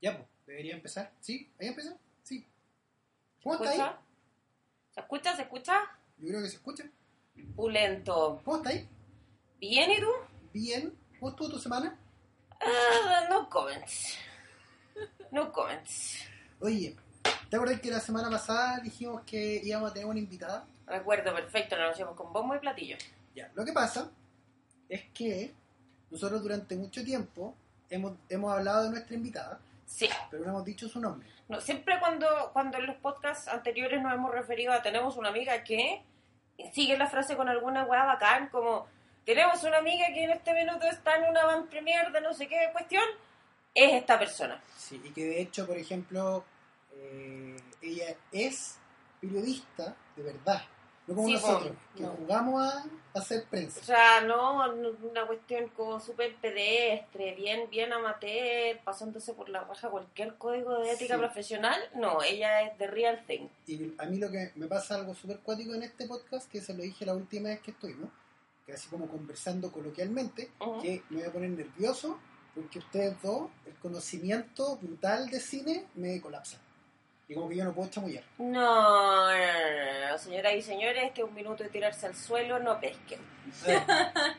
Ya, pues, debería empezar. ¿Sí? ¿Ahí empieza? Sí. ¿Se ¿Cómo está ahí? ¿Se escucha? ¿Se escucha? Yo creo que se escucha. Pulento. ¿Cómo está ahí? ¿Bien y tú? Bien. ¿Cómo estuvo tu semana? Ah, no comments. No comments. Oye, ¿te acuerdas que la semana pasada dijimos que íbamos a tener una invitada? Recuerdo perfecto, nos hacemos con bombo y platillo. Ya, lo que pasa es que nosotros durante mucho tiempo hemos, hemos hablado de nuestra invitada, Sí. pero no hemos dicho su nombre. No, siempre cuando, cuando en los podcasts anteriores nos hemos referido a tenemos una amiga que sigue la frase con alguna weá bacán como tenemos una amiga que en este minuto está en una van premier de no sé qué cuestión, es esta persona. Sí, y que de hecho, por ejemplo, eh, ella es periodista de verdad, no como Sí, nosotros, que no. jugamos a, hacer prensa. O sea, no, una cuestión como súper pedestre, bien, bien amateur, pasándose por la raja cualquier código de ética Sí. profesional. No, ella es de real thing. Y a mí lo que me pasa algo súper cuático en este podcast, que se lo dije la última vez que estuvimos, que así como conversando coloquialmente, que me voy a poner nervioso porque ustedes dos, el conocimiento brutal de cine me colapsa. Y como que yo no puedo chamullar. No, no, no, señoras y señores, que un minuto de tirarse al suelo no pesquen.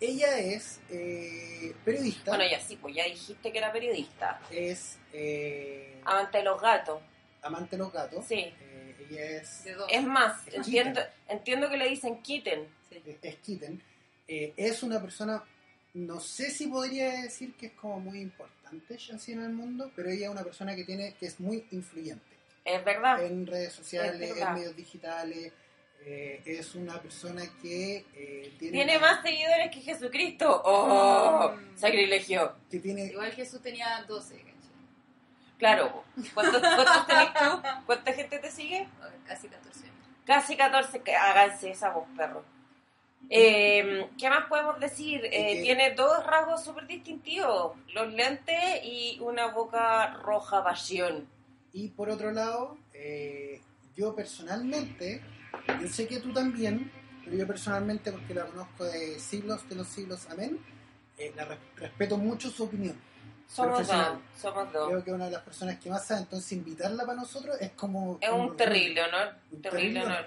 Ella es eh, periodista, Bueno, ya sí, pues ya dijiste que era periodista. es eh, Amante de los gatos. amante de los gatos. Sí. Eh, ella es. Es más, Es entiendo, entiendo que le dicen kitten. Sí. es Kitten. Eh, es una persona, no sé si podría decir que es como muy importante ya así en el mundo, pero ella es una persona que tiene que es muy influyente. Es verdad. en redes sociales, Es en medios digitales. eh, es una persona que eh, tiene, Tiene más seguidores que Jesucristo. ¡Oh! Sacrilegio. que tiene Igual Jesús tenía 12, ¿cachai? Claro. ¿Cuántos, cuántos tenés tú? ¿Cuánta gente te sigue? Casi 14 años. Casi 14. que Háganse esa voz, perro. Eh, ¿Qué más podemos decir? Eh, Tiene dos rasgos súper distintivos. Los lentes y una boca roja pasión. y por otro lado eh, yo personalmente yo sé que tú también pero yo personalmente porque la conozco de siglos de los siglos amén eh, la re- respeto mucho su opinión Somos dos. Somos dos. creo que es una de las personas que más sabe entonces invitarla para nosotros es como Es como un terrible honor. Un Terrible terrible honor.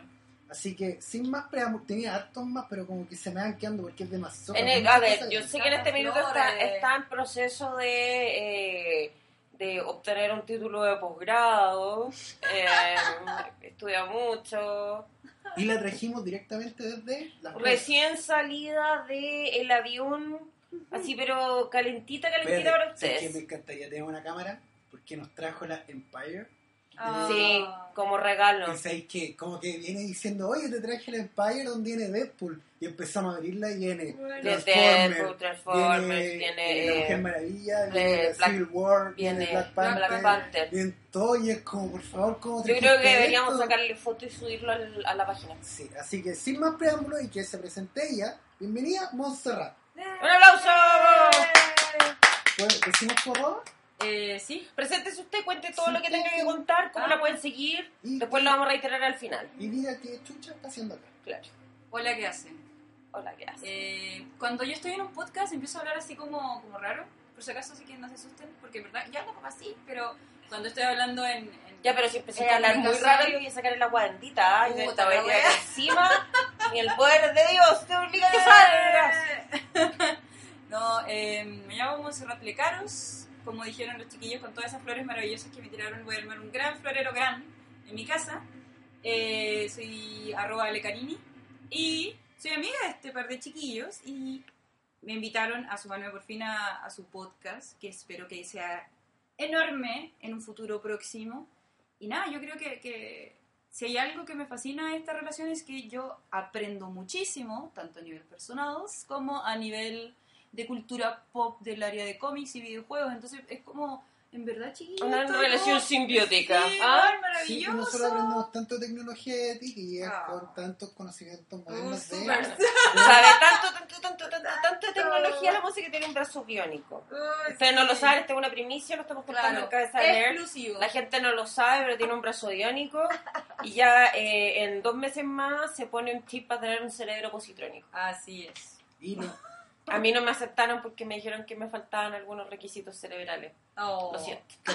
Así que sin más preámbulos tenía hartos más pero como que se me van quedando porque es demasiado En el- a ver, yo sé que en este minuto está, está en proceso de, eh, de obtener un título de posgrado, eh, estudia mucho, Y la trajimos directamente desde las recién salida del avión, así pero calentita, calentita Espérate, para ¿sabes qué? ustedes. me encantaría tener una cámara porque nos trajo la Empire. Ah. Sí, como regalo. Y sabéis que como que viene diciendo, oye, te traje la Empire donde viene Deadpool. Y empezamos a abrirla y viene Transformers, Deadpool, Transformers, viene, viene, eh, La Mujer Maravilla, eh, viene Black- Civil War, viene, viene Black Panther, Black Panther. viene todo y es como, por favor, ¿cómo Yo creo que deberíamos esto? sacarle foto y subirlo al- a la página. Sí, así que sin más preámbulos y que se presente ella, bienvenida Montserrat. ¡Un aplauso! ¿Puedes- ¿Decimos tu arroba? Eh, sí. Preséntese usted, cuente todo Sí, lo que tenga que contar, cómo Ah. la pueden seguir. Y, Después lo vamos a reiterar al final. y diga qué chucha está haciendo acá. Claro. Hola, ¿qué hacen? Hola, ¿qué haces? Eh, cuando yo estoy en un podcast empiezo a hablar así como, como raro. Por si acaso, así que no se asusten, porque en verdad ya no así, pero cuando estoy hablando en. en- Ya, pero si empecé a hablar muy yo voy a sacar el agua bendita. ¿ah? Y Puta esta la vez wea. que encima, ni el poder de Dios te obliga a que salgas. No, eh, me llamo Monserrat Lecaros. Como dijeron los chiquillos, con todas esas flores maravillosas que me tiraron, voy a armar un gran florero gran en mi casa. Eh, soy arroba lecarini y soy amiga de este par de chiquillos y me invitaron a sumarme por fin a, a su podcast, que espero que sea enorme en un futuro próximo. Y nada, yo creo que, que si hay algo que me fascina de esta relación es que yo aprendo muchísimo, tanto a nivel personal como a nivel de cultura pop del área de cómics y videojuegos. Entonces es como, en verdad, chiquillos. Una relación simbiótica. Sí, ¿ah? Sí, maravilloso. y nosotros aprendemos tanto tecnología de ti Ah. por tantos conocimientos Uh, modernos de... Sabe tanto, tanto, tanto, tanto, tanta tecnología la música que tiene un brazo biónico. Ustedes no lo sí. saben, esta es una primicia, lo estamos contando Claro, en cabeza de. La gente no lo sabe, pero tiene un brazo biónico. Y ya eh, en dos meses más se pone un chip para tener un cerebro positrónico. Así es. Y, no- A mí no me aceptaron porque me dijeron que me faltaban algunos requisitos cerebrales. Oh. Lo siento. ¿Tú,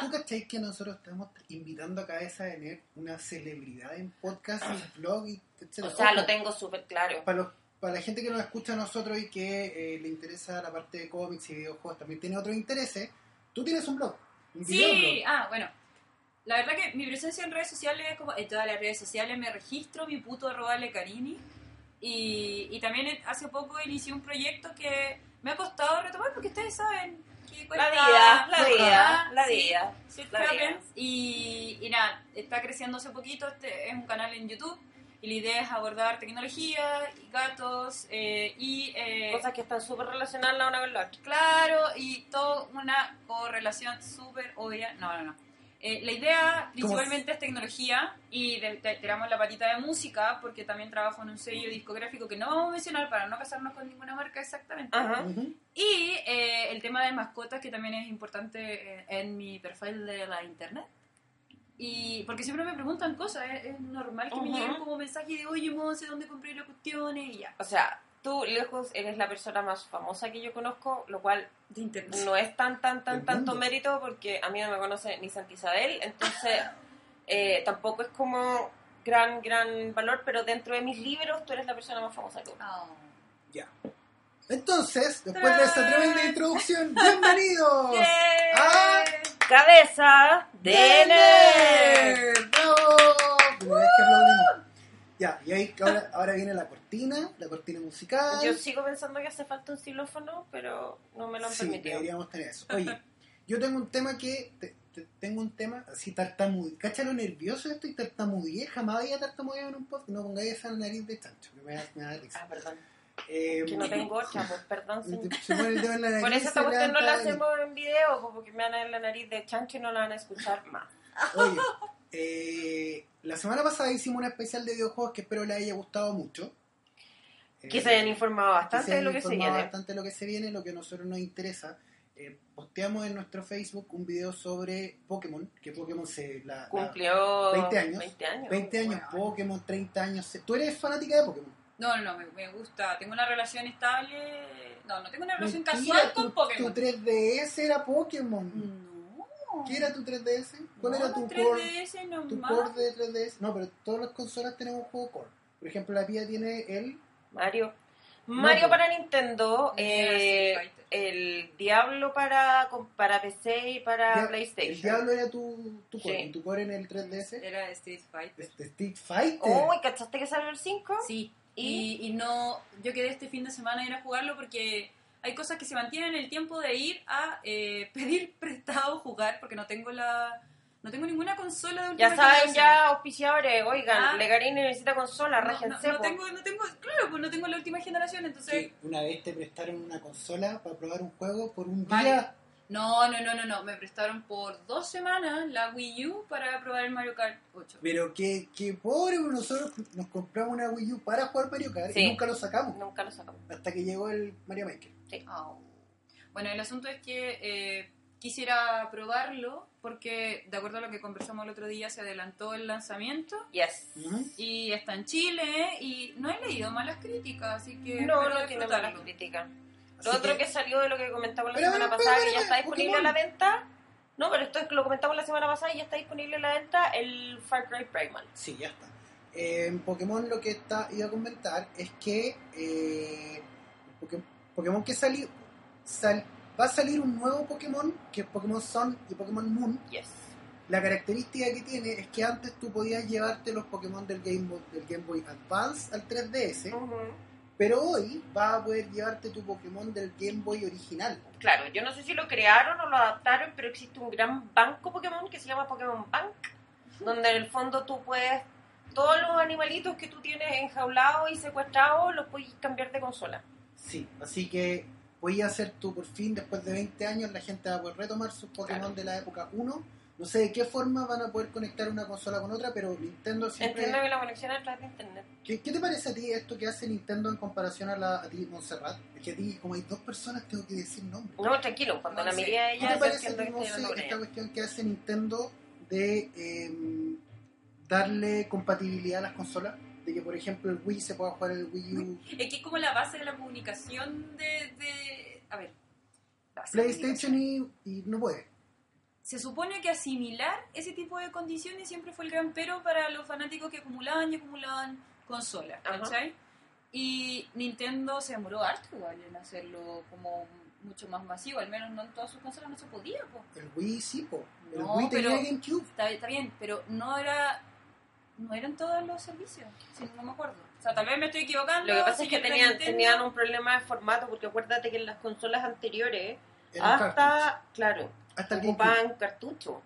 tú cachai que nosotros estamos invitando a Cabeza a tener una celebridad en podcast y blog y etc. O sea, lo tengo súper claro. Para, los- para la gente que nos escucha a nosotros y que eh, le interesa la parte de cómics y videojuegos, también tiene otros intereses, tú tienes un blog. Un Sí, ah, bueno. La verdad que mi presencia en redes sociales es como en todas las redes sociales me registro mi puto arroba lecarini y, y también hace poco inicié un proyecto que me ha costado retomar porque ustedes saben que cuesta- La vida, la vida, la vida. sí, la vida. Y, y nada, está creciendo hace poquito, este es un canal en YouTube y la idea es abordar tecnología, y gatos eh, y... eh, Cosas que están súper relacionadas la una con la otra. Claro, y toda una correlación súper obvia. No, no, no. Eh, la idea principalmente es tecnología y de- tiramos la patita de música porque también trabajo en un sello discográfico que no vamos a mencionar para no casarnos con ninguna marca exactamente. Ajá. Y eh, el tema de mascotas que también es importante eh, en mi perfil de la internet. Y porque siempre me preguntan cosas, es, es normal que me Ujú. lleguen como mensajes de oye, Monse, ¿dónde compré las cuestiones? Y ya. O sea, tú, lejos, eres la persona más famosa que yo conozco, lo cual De internet. no es tan, tan, Del tan, tanto mundo. mérito porque a mí no me conoce ni Santa Isabel, entonces eh, tampoco es como gran, gran valor, pero dentro de mis libros tú eres la persona más famosa que uno. Oh. Ya. Entonces, después de esta tremenda introducción, bienvenidos a Cabeza de nerd. Nerd. ¡Bravo! Primera vez que aplaudimos. Ya, y ahí ahora, ahora viene la cortina, la cortina musical. Yo sigo pensando que hace falta un xilófono, pero no me lo han sí, permitido. deberíamos tener eso. Oye, yo tengo un tema que. te- te- tengo un tema así tartamudeé. ¿Cacha lo nervioso esto y tartamudeé? Jamás había tartamudeado en un podcast. No pongáis esa nariz de chancho, que me da, me da risa. Ah, perdón. Eh, Que no tengo otra, pues perdón. Se pone el dedo en la nariz. Por eso esta cuestión no la hacemos en video, pues, porque me van a ver la nariz de chancho y no la van a escuchar más. Oye, eh, la semana pasada hicimos una especial de videojuegos que espero les haya gustado mucho. Que Eh, se hayan informado que bastante se de lo que se informado viene. bastante de lo que se viene, lo que a nosotros nos interesa. Eh, posteamos en nuestro Facebook un video sobre Pokémon, que Pokémon se... La, la- Cumplió 20 años. 20 años. 20 años, Bueno. Pokémon, 30 años. ¿Tú eres fanática de Pokémon? No, no, no, me, me gusta. Tengo una relación estable. No, no tengo una relación Mentira, casual tu, con Pokémon. Tu 3DS era Pokémon. No. ¿Qué era tu 3DS? ¿Cuál No, era tu 3DS core? Tu nomás. core de 3DS. No, pero todas las consolas tienen un juego core. Por ejemplo, la Pia tiene el. Mario. Mario para Nintendo, eh, Street Fighter. el Diablo para, para PC y para Dia- El PlayStation. Diablo era tu, tu core. Sí. Y tu core en el 3DS. Era Street Fighter. Este, Street Fighter. Uy, ¿cachaste que salió el 5? Sí. ¿Y? Y, y no. Yo quedé este fin de semana a ir a jugarlo porque hay cosas que se mantienen el tiempo de ir a eh, pedir prestado jugar porque no tengo la. No tengo ninguna consola de última Ya saben, generación. ya auspiciadores, oigan, Ah. Legarini necesita consola, No, no, tengo, no tengo, claro, pues no tengo la última generación, entonces Sí, una vez te prestaron una consola para probar un juego por un Mario. día. No, no, no, no, no. Me prestaron por dos semanas la Wii U para probar el Mario Kart 8. Pero que, que pobre, pues, nosotros nos compramos una Wii U para jugar Mario Kart Sí. y nunca lo sacamos. Nunca lo sacamos. Hasta que llegó el Mario Maker. Oh. Bueno, el asunto es que eh, quisiera probarlo porque, de acuerdo a lo que conversamos el otro día, se adelantó el lanzamiento Yes. Y está en Chile y no he leído malas críticas, así que No, no tiene malas críticas. Así Lo otro que salió de lo que comentamos la Pero, semana pero, pasada, pero, que ya está disponible a la Pokémon. venta. No, pero esto es que lo comentamos la semana pasada y ya está disponible a la venta el Far Cry Primal. Sí, ya está. Eh, en Pokémon lo que está, iba a comentar es que eh, Poké- Pokémon que salió, sal- va a salir un nuevo Pokémon, que es Pokémon Sun y Pokémon Moon. Yes. La característica que tiene es que antes tú podías llevarte los Pokémon del Game Boy, del Game Boy Advance al 3DS, Ujú. pero hoy vas a poder llevarte tu Pokémon del Game Boy original. Claro, yo no sé si lo crearon o lo adaptaron, pero existe un gran banco Pokémon que se llama Pokémon Bank, donde en el fondo tú puedes, todos los animalitos que tú tienes enjaulados y secuestrados, los puedes cambiar de consola. Sí, así que voy a hacer tú por fin, después de 20 años, la gente va a poder retomar sus Pokémon Claro. de la época 1. No sé de qué forma van a poder conectar una consola con otra, pero Nintendo siempre... Entiendo que la conexión es a través de internet. ¿Qué, qué te parece a ti esto que hace Nintendo en comparación a, la, a ti, Montserrat? Es que a ti, como hay dos personas, tengo que decir nombres. No, tranquilo, cuando la miré a ¿Qué ella, te yo parece a ti, Monse, esta ella. cuestión que hace Nintendo de eh, darle compatibilidad a las consolas? De que por ejemplo, el Wii se pueda jugar en el Wii U. Es que es como la base de la comunicación de... de- a ver. PlayStation y, y no puede. Se supone que asimilar ese tipo de condiciones siempre fue el gran pero para los fanáticos que acumulaban y acumulaban consolas. ¿cachai? Y Nintendo se demoró harto igual en hacerlo como mucho más masivo, al menos no en todas sus consolas no se podía, po. El Wii sí, po. El No, Wii tenía pero- GameCube. Está, está bien, pero no era no eran todos los servicios, si no me acuerdo. O sea, tal vez me estoy equivocando. Lo que pasa si es que tenían, Nintendo. tenían un problema de formato, porque acuérdate que en las consolas anteriores, hasta, claro, Hasta ocupaban cartucho.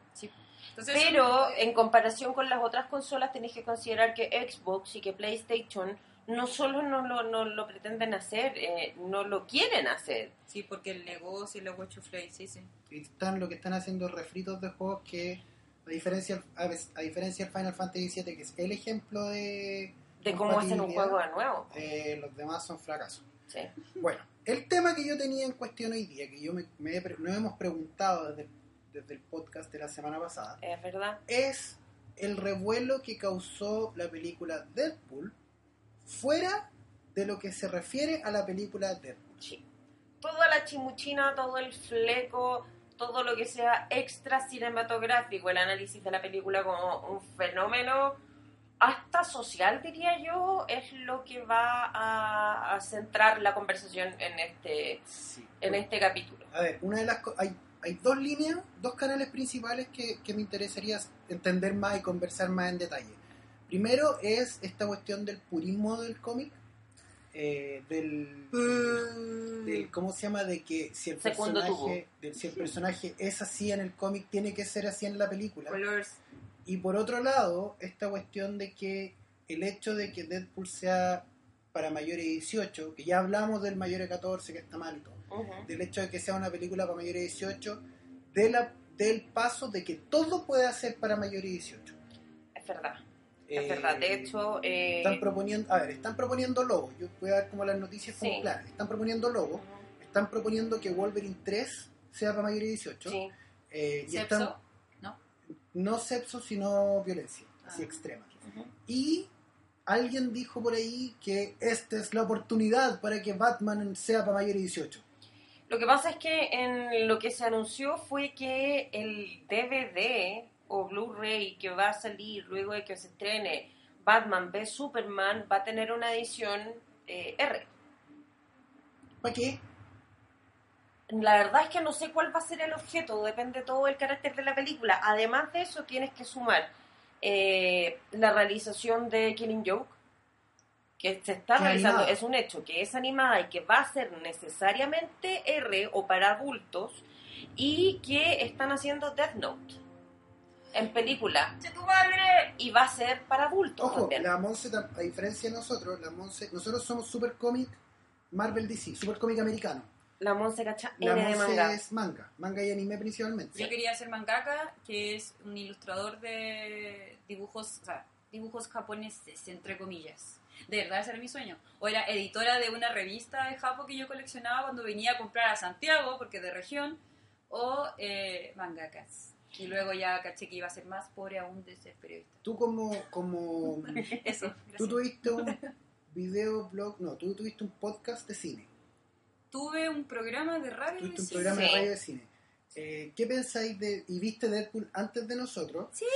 Entonces, Pero en comparación con las otras consolas tenés que considerar que Xbox y que PlayStation no solo no lo, no lo pretenden hacer, eh, no lo quieren hacer. Sí, porque el negocio y la Watchuflay, sí, sí. Y están, lo que están haciendo refritos de juegos que, a diferencia, a, diferencia del Final Fantasy VII, que es el ejemplo de. De cómo hacen un juego de nuevo. eh, los demás son fracasos. Sí. Bueno, el tema que yo tenía en cuestión hoy día, que yo me, me he nos hemos preguntado desde, desde el podcast de la semana pasada, Es verdad. es el revuelo que causó la película Deadpool fuera de lo que se refiere a la película Deadpool. Sí. Toda la chimuchina, todo el fleco, todo lo que sea extra cinematográfico, el análisis de la película como un fenómeno hasta social, diría yo, es lo que va a, a centrar la conversación en este, en este capítulo. A ver, una de las hay, hay dos líneas, dos canales principales que, que me interesaría entender más y conversar más en detalle. Primero es esta cuestión del purismo del cómic, eh, del, del- ¿cómo se llama? De que si el Segundo personaje, de- si el personaje es así en el cómic, tiene que ser así en la película. Colors. Y por otro lado, esta cuestión de que el hecho de que Deadpool sea para mayores de 18, que ya hablamos del mayor de 14, que está mal y todo Ujú. del hecho de que sea una película para mayores de 18, de la, del paso de que todo puede ser para mayores de 18. Es verdad, Eh, es verdad. De hecho, eh, están proponiendo, a ver, están proponiendo logos, yo voy a ver como las noticias como Sí. claras, están proponiendo logos, están proponiendo que Wolverine 3 sea para mayores de 18, sí, eh, y Sepso. están, no sexo, sino violencia, así Ah. extrema. ujú. Y alguien dijo por ahí que esta es la oportunidad para que Batman sea para mayores de 18. Lo que pasa es que en lo que se anunció fue que el DVD o Blu-ray que va a salir luego de que se estrene Batman v Superman va a tener una edición eh, R. ¿Para qué? La verdad es que no sé cuál va a ser el objeto, depende todo del carácter de la película. Además de eso, tienes que sumar eh, la realización de Killing Joke, que se está realizando, animada. es un hecho, que es animada y que va a ser necesariamente R o para adultos, y que están haciendo Death Note en película, ¡Che tu madre! y va a ser para adultos Ojo, también. la Monse, a diferencia de nosotros, la Monse, nosotros somos Super Comic Marvel DC, Super Comic americano. La Monse Cacha La de Monse manga. es manga, manga y anime principalmente. Yo quería ser mangaka, que es un ilustrador de dibujos, o sea, dibujos japoneses, entre comillas. De verdad, ese era mi sueño. O era editora de una revista de Japón que yo coleccionaba cuando venía a comprar a Santiago, porque de región, o eh, mangakas. Y luego ya caché que iba a ser más pobre aún de ser periodista. Tú como, como Eso, tú tuviste un video blog, no, tú tuviste un podcast de cine, Tuve un programa de radio. tuviste un sí. programa de radio de cine. Eh, ¿Qué pensáis de, y viste Deadpool antes de nosotros? Sí.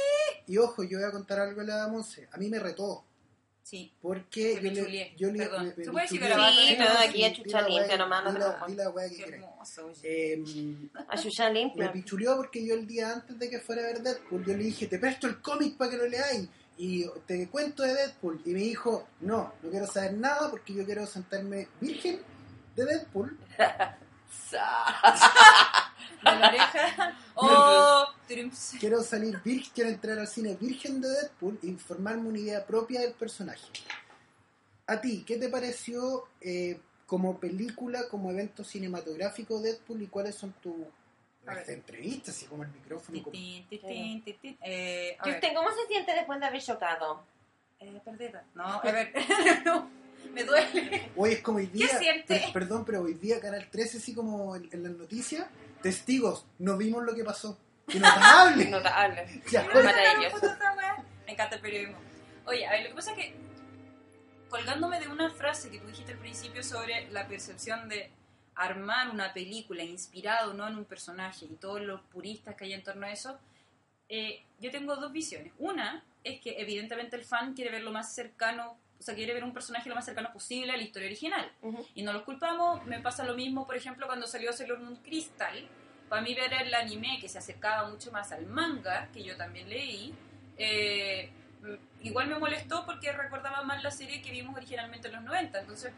Y ojo, yo voy a contar algo a la Monse, a mí me retó, Sí. porque yo le, yo le, perdón. me- me ¿Se puede decir garabato? Sí, no, aquí es Di chucha limpia nomás, no di la- wea que hermoso. Eh, A me limpia. pichuleó porque yo el día antes de que fuera a ver Deadpool, yo le dije, te presto el cómic para que lo leáis y te cuento de Deadpool. Y me dijo, no, no quiero saber nada porque yo quiero sentarme virgen de Deadpool. De la oreja. Oh. Quiero salir virgen, quiero entrar al cine virgen de Deadpool y formarme una idea propia del personaje. A ti, ¿qué te pareció eh, como película, como evento cinematográfico Deadpool y cuáles son tus entrevistas, así como el micrófono? como-. Eh, ver, Justin, ¿cómo se siente después de haber chocado? eh, perdida. No, a ver. no, me duele. Hoy es como hoy día. siente? per- perdón, pero hoy día Canal 13, así como en, en las noticias, testigos, no vimos lo que pasó. ¡Qué notable! Notable. Ya, Me encanta Maravilloso. esa wea. Me encanta el periodismo. Oye, a ver, lo que pasa es que colgándome de una frase que tú dijiste al principio sobre la percepción de armar una película inspirado no en un personaje y todos los puristas que hay en torno a eso, eh, yo tengo dos visiones. Una es que evidentemente el fan quiere ver lo más cercano, o sea, quiere ver un personaje lo más cercano posible a la historia original. Ujú. Y no los culpamos, me pasa lo mismo, por ejemplo, cuando salió Sailor Moon Crystal, para mí ver el anime que se acercaba mucho más al manga, que yo también leí, eh, mm, igual me molestó porque recordaba más la serie que vimos originalmente en los 90, entonces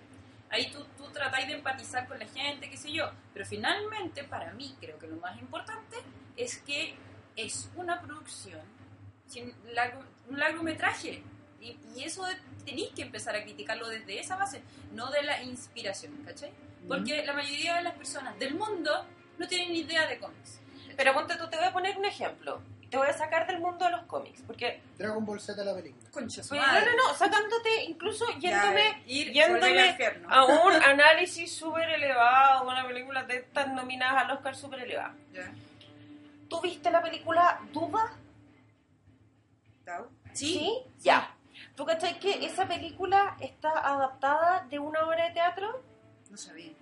ahí tú, tú tratáis de empatizar con la gente, qué sé yo, pero finalmente para mí creo que lo más importante es que es una producción, sin largo- un largometraje, y, y eso tenéis que empezar a criticarlo desde esa base, no de la inspiración, ¿cachai? Porque la mayoría de las personas del mundo no tienen ni idea de cómics. Pero ponte tú, te voy a poner un ejemplo. Te voy a sacar del mundo de los cómics. Porque, Dragon Ball Z la película. Concha su pero no, no, no, sacándote, incluso yéndome Ya, ir, yéndome a un análisis súper elevado, una película de estas nominadas al Oscar súper elevada. ¿Tú viste la película Duda? ¿Tau? Sí. Ya. ¿Tú cachai que esa película está adaptada de una obra de teatro? No sabía.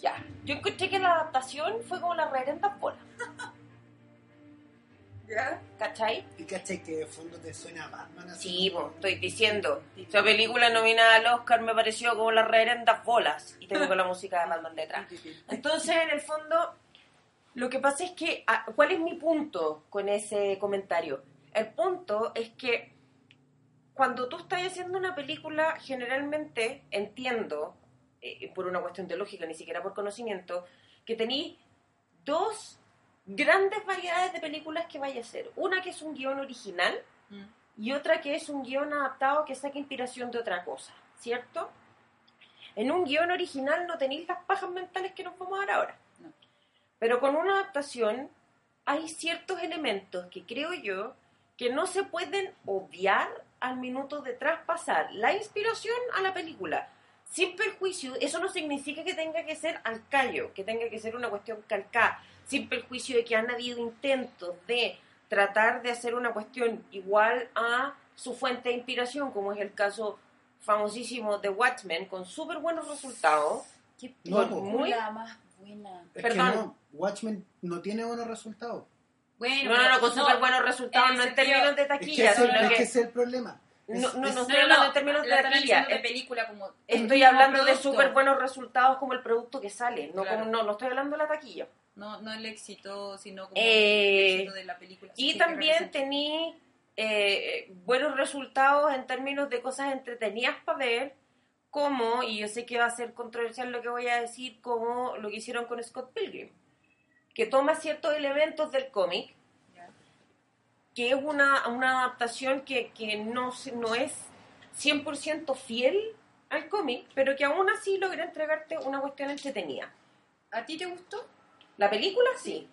Ya. Yo encontré que la adaptación fue como la reverenda bola. ¿Ya? ¿Cachai? Y cachai que de fondo te suena a Batman así. Sí, como- pues, estoy diciendo. Esa película nominada al Oscar me pareció como las reverendas bolas. Y tengo la música de Batman detrás. Entonces, en el fondo, lo que pasa es que, ah, ¿cuál es mi punto con ese comentario? El punto es que cuando tú estás haciendo una película, generalmente entiendo, eh, por una cuestión de lógica, ni siquiera por conocimiento, que tenéis dos grandes variedades de películas que vaya a ser. Una que es un guion original Mm. y otra que es un guion adaptado que saca inspiración de otra cosa, ¿cierto? En un guion original no tenéis las pajas mentales que nos vamos a dar ahora. No. Pero con una adaptación hay ciertos elementos que creo yo que no se pueden obviar al minuto de traspasar la inspiración a la película. Sin perjuicio, eso no significa que tenga que ser al callo, que tenga que ser una cuestión calcada, sin perjuicio de que han habido intentos de tratar de hacer una cuestión igual a su fuente de inspiración, como es el caso famosísimo de Watchmen, con súper buenos resultados. Qué No, muy más buena. Es Perdón. que no, Watchmen no tiene buenos resultados. Bueno, No, no, no, con súper buenos resultados, en no el en términos de Es que taquilla, ese, sino es que... es el problema. No, no, no No, estoy hablando no, en términos de taquilla. de película como... Estoy hablando de producto. súper buenos resultados como el producto que sale, no, Claro. como, no, no estoy hablando de la taquilla. No, no el éxito, sino como Eh, el éxito de la película. Y también tení eh, buenos resultados en términos de cosas entretenidas para ver, como, y yo sé que va a ser controversial lo que voy a decir, como lo que hicieron con Scott Pilgrim, que toma ciertos elementos del cómic. Que es una, una adaptación que, que no, no es 100% fiel al cómic, pero que aún así logra entregarte una cuestión entretenida. ¿A ti te gustó? La película sí,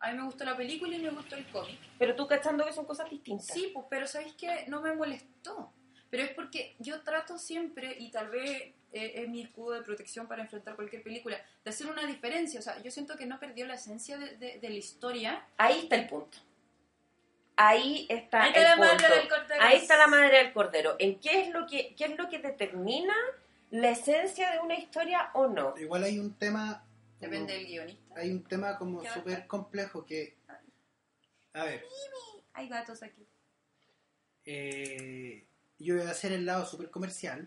A mí me gustó la película y me gustó el cómic. pero tú cachando que son cosas distintas. Sí, pues, pero ¿sabéis que No me molestó. Pero es porque yo trato siempre, y tal vez eh, es mi escudo de protección para enfrentar cualquier película, de hacer una diferencia. O sea, yo siento que no perdió la esencia de, de- de la historia. Ahí está el punto. Ahí está Ahí está el la madre del cordero. Ahí está la madre del cordero. ¿En qué es lo que qué es lo que determina la esencia de una historia o no? Igual hay un tema. como- Depende del guionista. Hay un tema como súper complejo que. A ver, Hay gatos aquí. eh, yo voy a hacer el lado súper comercial.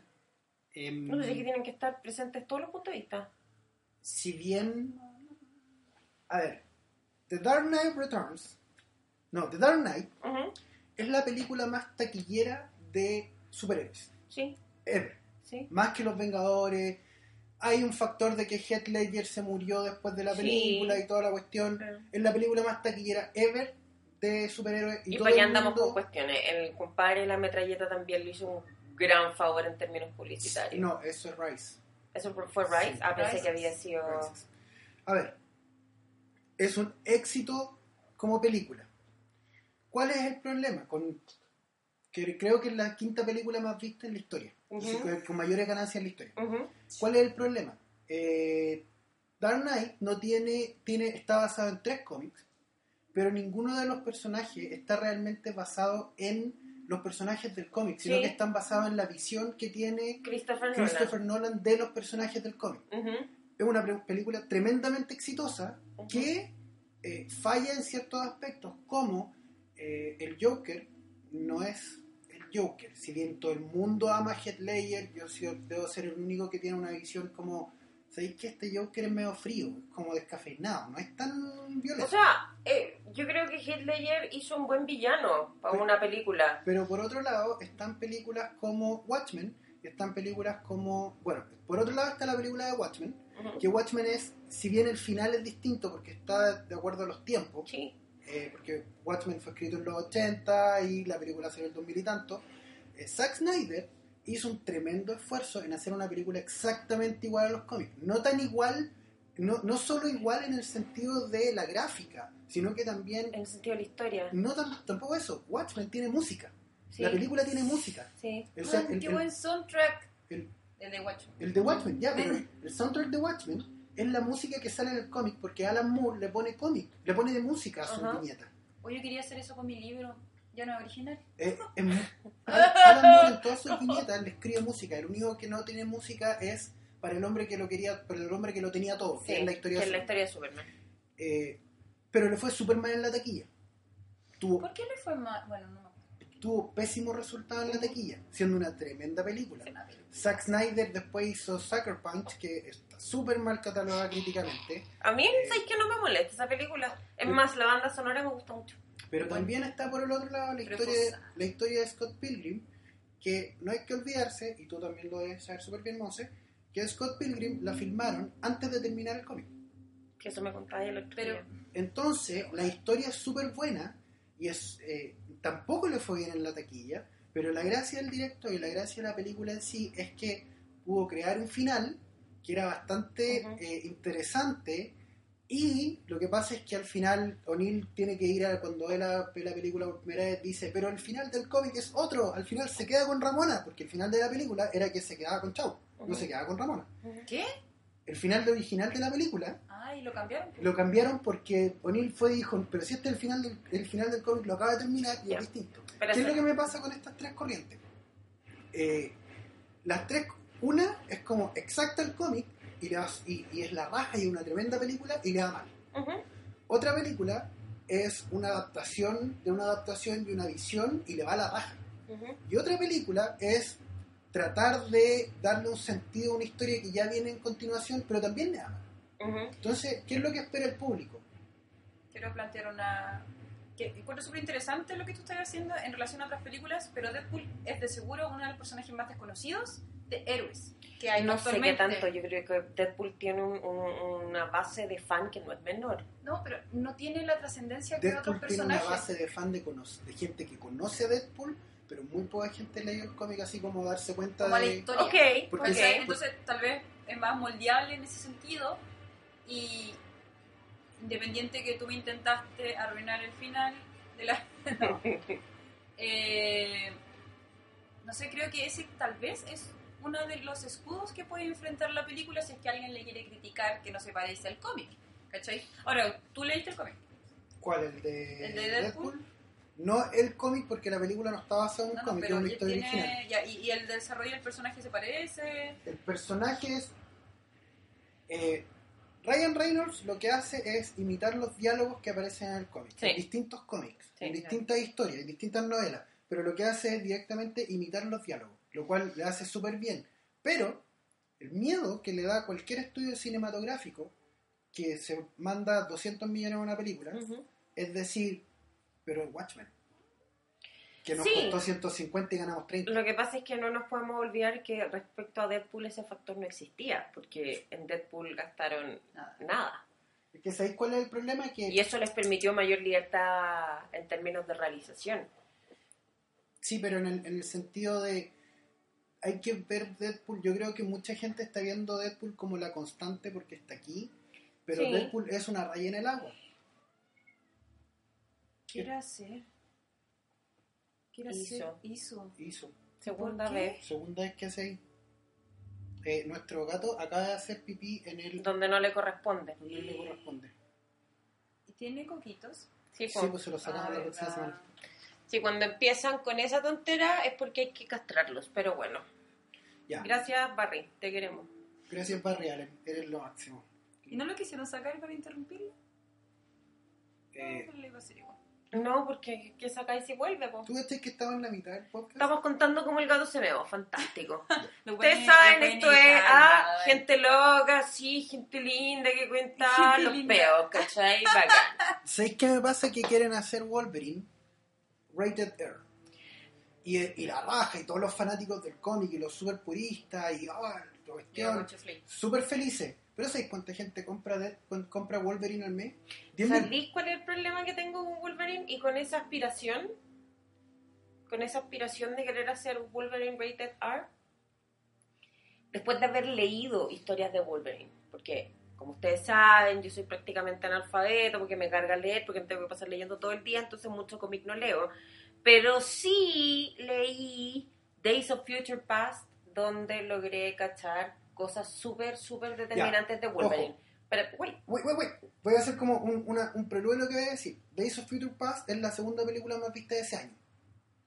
Em, No sé si tienen que estar presentes todos los puntos de vista. si bien. A ver, The Dark Knight Returns. No, The Dark Knight es la película más taquillera de superhéroes. Sí, Ever. sí. Más que Los Vengadores. Hay un factor de que Heath Ledger se murió después de la Sí. película y toda la cuestión. Claro. Es la película más taquillera ever de superhéroes. Y, Y todo para qué el andamos mundo- con cuestiones. El compadre de la metralleta también le hizo un gran favor en términos publicitarios. No, eso es Rice. ¿Eso fue Rice? Sí, ah, pensé Rice. que había sido... Rice. A ver, es un éxito como película. ¿Cuál es el problema? Con que creo que es la quinta película más vista en la historia, con mayores ganancias en la historia. ¿Cuál es el problema? Eh, Dark Knight no tiene, tiene, está basado en tres cómics, pero ninguno de los personajes está realmente basado en los personajes del cómic, sino Sí. que están basados en la visión que tiene Christopher Nolan. Christopher Nolan de los personajes del cómic. Es una película tremendamente exitosa que eh, falla en ciertos aspectos, como eh, el Joker no es el Joker. Si bien todo el mundo ama a Heath Ledger, yo sí debo ser el único que tiene una visión como, ¿sabéis que este Joker es medio frío? Como descafeinado, no es tan violento. O sea, eh, yo creo que Heath Ledger hizo un buen villano para Pero- una película. Pero por otro lado, están películas como Watchmen, y están películas como. Bueno, por otro lado está la película de Watchmen, que Watchmen es, si bien el final es distinto porque está de acuerdo a los tiempos, Sí. Eh, porque Watchmen fue escrito en los 80 y la película salió en el 2000 y tanto, eh, Zack Snyder hizo un tremendo esfuerzo en hacer una película exactamente igual a los cómics. No tan igual, no, no solo igual en el sentido de la gráfica, sino que también, En el sentido de la historia. no tan- tampoco eso, Watchmen tiene música. Sí. La película tiene música. Sí. Sea, Ah, el, qué el- buen soundtrack. el- El de Watchmen. el de Watchmen, ya, pero el soundtrack de Watchmen es la música que sale en el cómic porque Alan Moore le pone cómic, le pone de música a su Ajá. viñeta. Oye, yo quería hacer eso con mi libro. Ya no es original. Eh, Alan Moore en todas sus viñetas le escribe música. El único que no tiene música es para el hombre que lo quería, para el hombre que lo tenía todo, Sí, que es la historia que es la Superman. historia de Superman. Eh, pero le fue Superman en la taquilla. Tuvo, ¿Por qué le fue mal? Bueno, no. Tuvo pésimo resultado en la taquilla, siendo una tremenda película. Zack Snyder después hizo Sucker Punch, que está súper mal catalogada críticamente. A mí, Eh. ¿sabes que no me molesta esa película? Es más, la banda sonora me gusta mucho. Pero también está por el otro lado la historia, forzada. la historia de Scott Pilgrim, que no hay que olvidarse, y tú también lo debes saber súper bien, Monse, que Scott Pilgrim la filmaron antes de terminar el cómic. Que eso me contaba el otro Pero- día. Entonces, la historia es súper buena, y es eh, tampoco le fue bien en la taquilla, pero la gracia del director y la gracia de la película en sí es que pudo crear un final que era bastante eh, interesante y lo que pasa es que al final O'Neill tiene que ir a cuando ve la, ve la película por primera vez dice pero el final del cómic es otro al final se queda con Ramona porque el final de la película era que se quedaba con Chau no se quedaba con Ramona. ¿Qué? el final de original de la película Ah, y lo cambiaron. lo cambiaron porque O'Neill fue y dijo pero si este es el final del, el final del cómic lo acaba de terminar y es distinto Pero ¿Qué es lo que me pasa con estas tres corrientes? Eh, las tres, una es como exacta el cómic y, y, y es la raja y una tremenda película y le da mal. Otra película es una adaptación de una adaptación y una visión y le va a la raja. Ujú. Y otra película es tratar de darle un sentido a una historia que ya viene en continuación, pero también le da mal. Ujú. Entonces, ¿qué es lo que espera el público? Quiero plantear una... Que encuentro súper interesante lo que tú estás haciendo en relación a otras películas, pero Deadpool es de seguro uno de los personajes más desconocidos de héroes que hay No sé qué tanto, yo creo que Deadpool tiene un- un- una base de fan que no es menor. No, pero no tiene la trascendencia que Deadpool otros tiene una personajes. base de fan de, de gente que conoce a Deadpool, pero muy poca gente leyó el cómic así como darse cuenta como la de... historia. Ok, Porque ok. ¿Cachai? Entonces, tal vez es más moldeable en ese sentido y independiente que tú me intentaste arruinar el final de la... no. Eh, no sé, creo que ese tal vez es uno de los escudos que puede enfrentar la película si es que alguien le quiere criticar que no se parece al cómic. ¿Cachai? Ahora, ¿tú leíste el cómic? ¿Cuál? ¿El de, ¿El de Deadpool? No el cómic porque la película no está basada en un No, no, cómic, es una original. tiene, ya, y, y el desarrollo del personaje se parece. El personaje es... eh, Ryan Reynolds lo que hace es imitar los diálogos que aparecen en el cómic, Sí. en distintos cómics, Sí, en claro. distintas historias, en distintas novelas, pero lo que hace es directamente imitar los diálogos, lo cual le hace súper bien. Pero el miedo que le da a cualquier estudio cinematográfico que se manda 200 millones a una película es decir, pero Watchmen, que nos Sí. costó 150 y ganamos 30. Lo que pasa es que no nos podemos olvidar que respecto a Deadpool ese factor no existía, porque en Deadpool gastaron Nada. nada. Es que ¿sabéis cuál es el problema? Que Y eso les permitió mayor libertad en términos de realización. Sí, pero en el, en el sentido de hay que ver Deadpool. Yo creo que mucha gente está viendo Deadpool como la constante porque está aquí, pero Sí. Deadpool es una raya en el agua. ¿Qué era hacer? ¿Qué era Hizo. Hizo. Hizo. Segunda vez, Segunda vez que hace ahí. Eh, nuestro gato acaba de hacer pipí en el donde no le corresponde. donde le corresponde. ¿Y tiene coquitos? Sí, Sí, pues se lo sacamos Ah, la próxima semana. Si cuando empiezan con esa tontera es porque hay que castrarlos, pero bueno. Ya. Gracias, Barry, te queremos. Gracias, Barry Allen. Eres lo máximo. ¿Y no lo quisieron sacar para interrumpirlo? Eh, No, le iba a hacer igual. No, porque que sacáis si vuelve, po. ¿Tú que estaba en la mitad del podcast? Estamos contando cómo el gato se meó, fantástico. Ustedes saben, esto es ah, gente loca, sí, gente linda que cuenta Gente los linda. peos, ¿cachai? Bacán. ¿Sabéis qué me pasa? Que quieren hacer Wolverine Rated R. Y, y la raja y todos los fanáticos del cómic y los super puristas y oh, la cuestión, súper felices. Pero ¿sabéis cuánta gente compra, compra Wolverine al mes? 10.000. ¿Sabéis cuál es el problema que tengo con Wolverine y con esa aspiración? Con esa aspiración de querer hacer Wolverine Rated R. Después de haber leído historias de Wolverine, porque como ustedes saben, yo soy prácticamente analfabeto porque me carga leer, porque tengo que pasar leyendo todo el día, entonces mucho cómic no leo. Pero sí leí Days of Future Past, donde logré cachar cosas súper, súper determinantes de Wolverine. Pero, wait, Wait, wait, wait. Voy a hacer como un, una- un preludio de lo que voy a decir. Days of Future Past es la segunda película más vista de ese año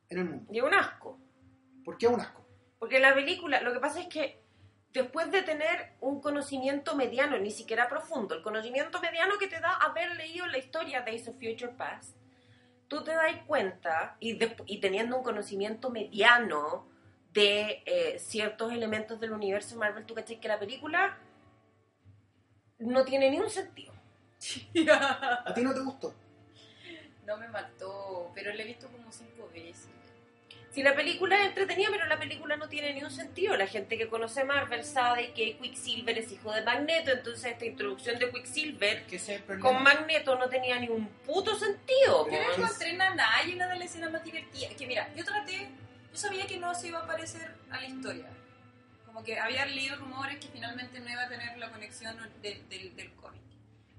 en el mundo. y un asco. ¿Por qué un asco? Porque la película, lo que pasa es que después de tener un conocimiento mediano, ni siquiera profundo, el conocimiento mediano que te da haber leído la historia de Days of Future Past, tú te das cuenta, y, de- y teniendo un conocimiento mediano de eh, ciertos elementos del universo Marvel, tú cachai que la película no tiene ni un sentido. ¿A ti no te gustó? no me mató, pero la he visto como cinco veces. Si la película es entretenida, pero la película no tiene ni un sentido. La gente que conoce Marvel sabe que Quicksilver es hijo de Magneto, entonces esta introducción de Quicksilver con Magneto no tenía ni un puto sentido. Yo no encontré nada y una de las escenas más divertidas. Que mira, yo traté, yo sabía que no se iba a parecer a la historia. Como que había leído rumores que finalmente no iba a tener la conexión de- del- del cómic.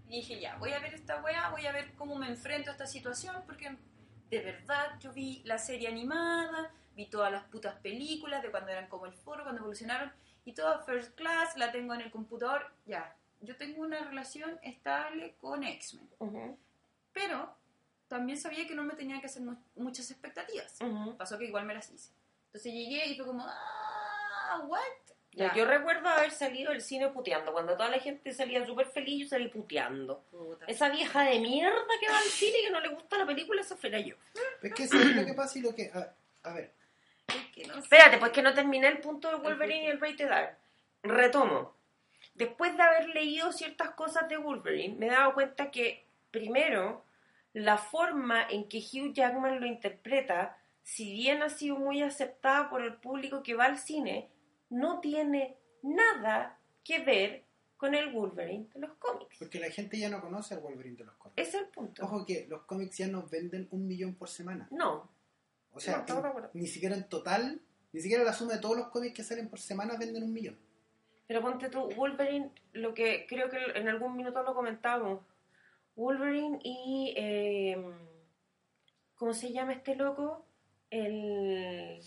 Y dije, ya, voy a ver esta weá, voy a ver cómo me enfrento a esta situación, porque de verdad yo vi la serie animada, vi todas las putas películas de cuando eran como el foro, cuando evolucionaron, y toda First Class la tengo en el computador, ya. Yo tengo una relación estable con X-Men. Ujú, Pero también sabía que no me tenía que hacer mu- muchas expectativas. ujú. Pasó que igual me las hice. Entonces llegué y fue como, ah, what? Ya, Yo recuerdo haber salido del cine puteando. Cuando toda la gente salía súper feliz, yo salí puteando. Puta. Esa vieja de mierda que va al cine y que no le gusta la película, esa fuera yo. Es que eso es lo que pasa y lo que... A, a ver, Es que no sé. Espérate, pues que no terminé el punto de Wolverine y el Rated R. Retomo. Después de haber leído ciertas cosas de Wolverine, me he dado cuenta que, primero, la forma en que Hugh Jackman lo interpreta, si bien ha sido muy aceptada por el público que va al cine, no tiene nada que ver con el Wolverine de los cómics. porque la gente ya no conoce al Wolverine de los cómics. Es el punto. Ojo que los cómics ya nos venden un millón por semana. No, O sea, No, ni siquiera en total, ni siquiera la suma de todos los cómics que salen por semana venden un millón. Pero ponte tú, Wolverine, lo que creo que en algún minuto lo comentamos, Wolverine y... eh, ¿Cómo se llama este loco? El...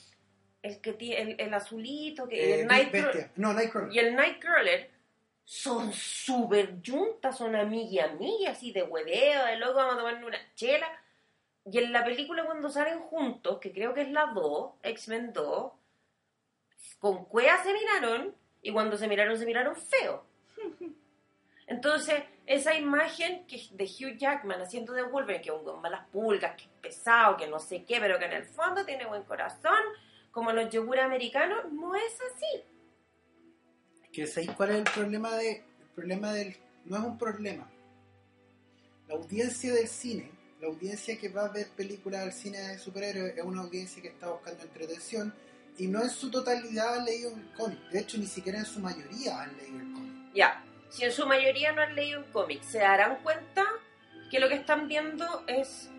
El que tiene... El, el azulito, que, Eh, el Nightcrawler, Bestia. No, Nightcrawler. y el Nightcrawler son súper juntas, son amigas y amigas, así de hueveo, de loco, vamos a tomarnos una chela. Y en la película cuando salen juntos, que creo que es la 2, X-Men 2, con cueva se miraron y cuando se miraron se miraron feo. Entonces, esa imagen que de Hugh Jackman haciendo de Wolverine, que es un con malas pulgas, que es pesado, que no sé qué, pero que en el fondo tiene buen corazón, como los yogur americanos, no es así. Que ¿sabéis cuál es el problema de el problema del no es un problema. La audiencia del cine, la audiencia que va a ver películas al cine de superhéroes es una audiencia que está buscando entretención y no en su totalidad han leído el cómic. De hecho, ni siquiera en su mayoría han leído el cómic. Ya, si en su mayoría no han leído un cómic, se darán cuenta que lo que están viendo es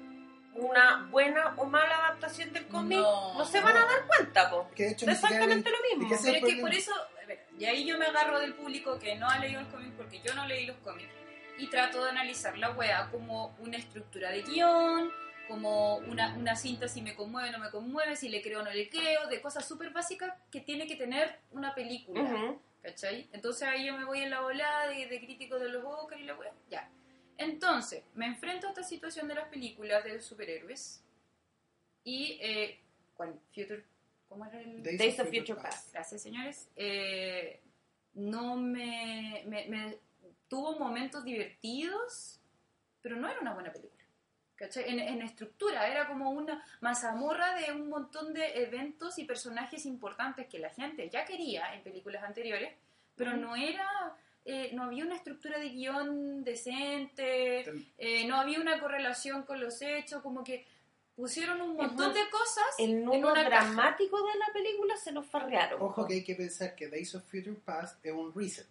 una buena o mala adaptación del cómic. No, No, se van a no. dar cuenta, po. Que de hecho exactamente lo mismo. es Pero es que por eso, a y ahí yo me agarro del público que no ha leído los cómics porque yo no leí los cómics. Y trato de analizar la wea como una estructura de guion, como una, una cinta si me conmueve o no me conmueve, si le creo o no le creo, de cosas súper básicas que tiene que tener una película. Ujú. ¿Cachai? Entonces ahí yo me voy en la volada de, de crítico de los Oscar y la wea. Ya. Entonces, me enfrento a esta situación de las películas de superhéroes Y, eh, ¿cuál? Future, ¿cómo era el...? Days Days of of Future Future Past. Past. Gracias, señores. Eh, no me, me, me- Tuvo momentos divertidos, pero no era una buena película. ¿Cachai? En, en estructura, era como una mazamorra de un montón de eventos y personajes importantes que la gente ya quería en películas anteriores, pero Ujú. no era. eh, no había una estructura de guion decente, eh, no había una correlación con los hechos, como que pusieron un montón más, de cosas El en nudo una caja. dramático de la película se nos farrearon. Ojo que hay que pensar que Days of Future Past es un reset.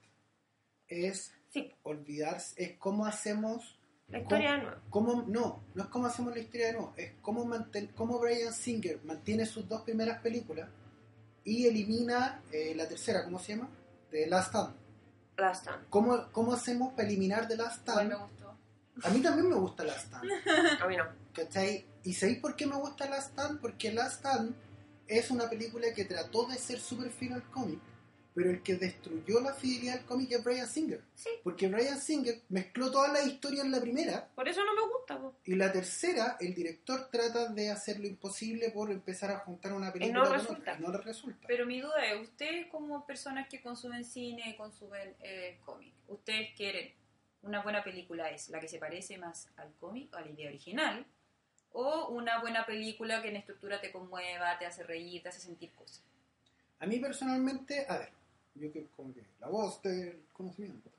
Es Sí, olvidarse, es cómo hacemos la historia de nuevo. cómo no, no es cómo hacemos la historia de nuevo, es cómo, manten, cómo Brian Singer mantiene sus dos primeras películas y elimina eh, la tercera, ¿cómo se llama? De Last Stand. Last Stand. ¿Cómo, ¿Cómo hacemos para eliminar de Last Stand? me gustó. A mí también me gusta Last Stand, A mí no. ¿cachai? ¿Y sabéis por qué me gusta Last Stand? Porque Last Stand es una película que trató de ser súper fiel al cómic, pero el que destruyó la fidelidad al cómic es Brian Singer. Sí, Porque Brian Singer mezcló toda la historia en la primera por eso no me gusta. Y la tercera, el director trata de hacer lo imposible por empezar a juntar una película no con resulta. y no le resulta. Pero mi duda es, ustedes como personas que consumen cine, consumen eh, cómic, ¿ustedes quieren una buena película es la que se parece más al cómic o a la idea original? ¿O una buena película que en estructura te conmueva, te hace reír, te hace sentir cosas? A mí personalmente, a ver, yo que como que la voz del conocimiento,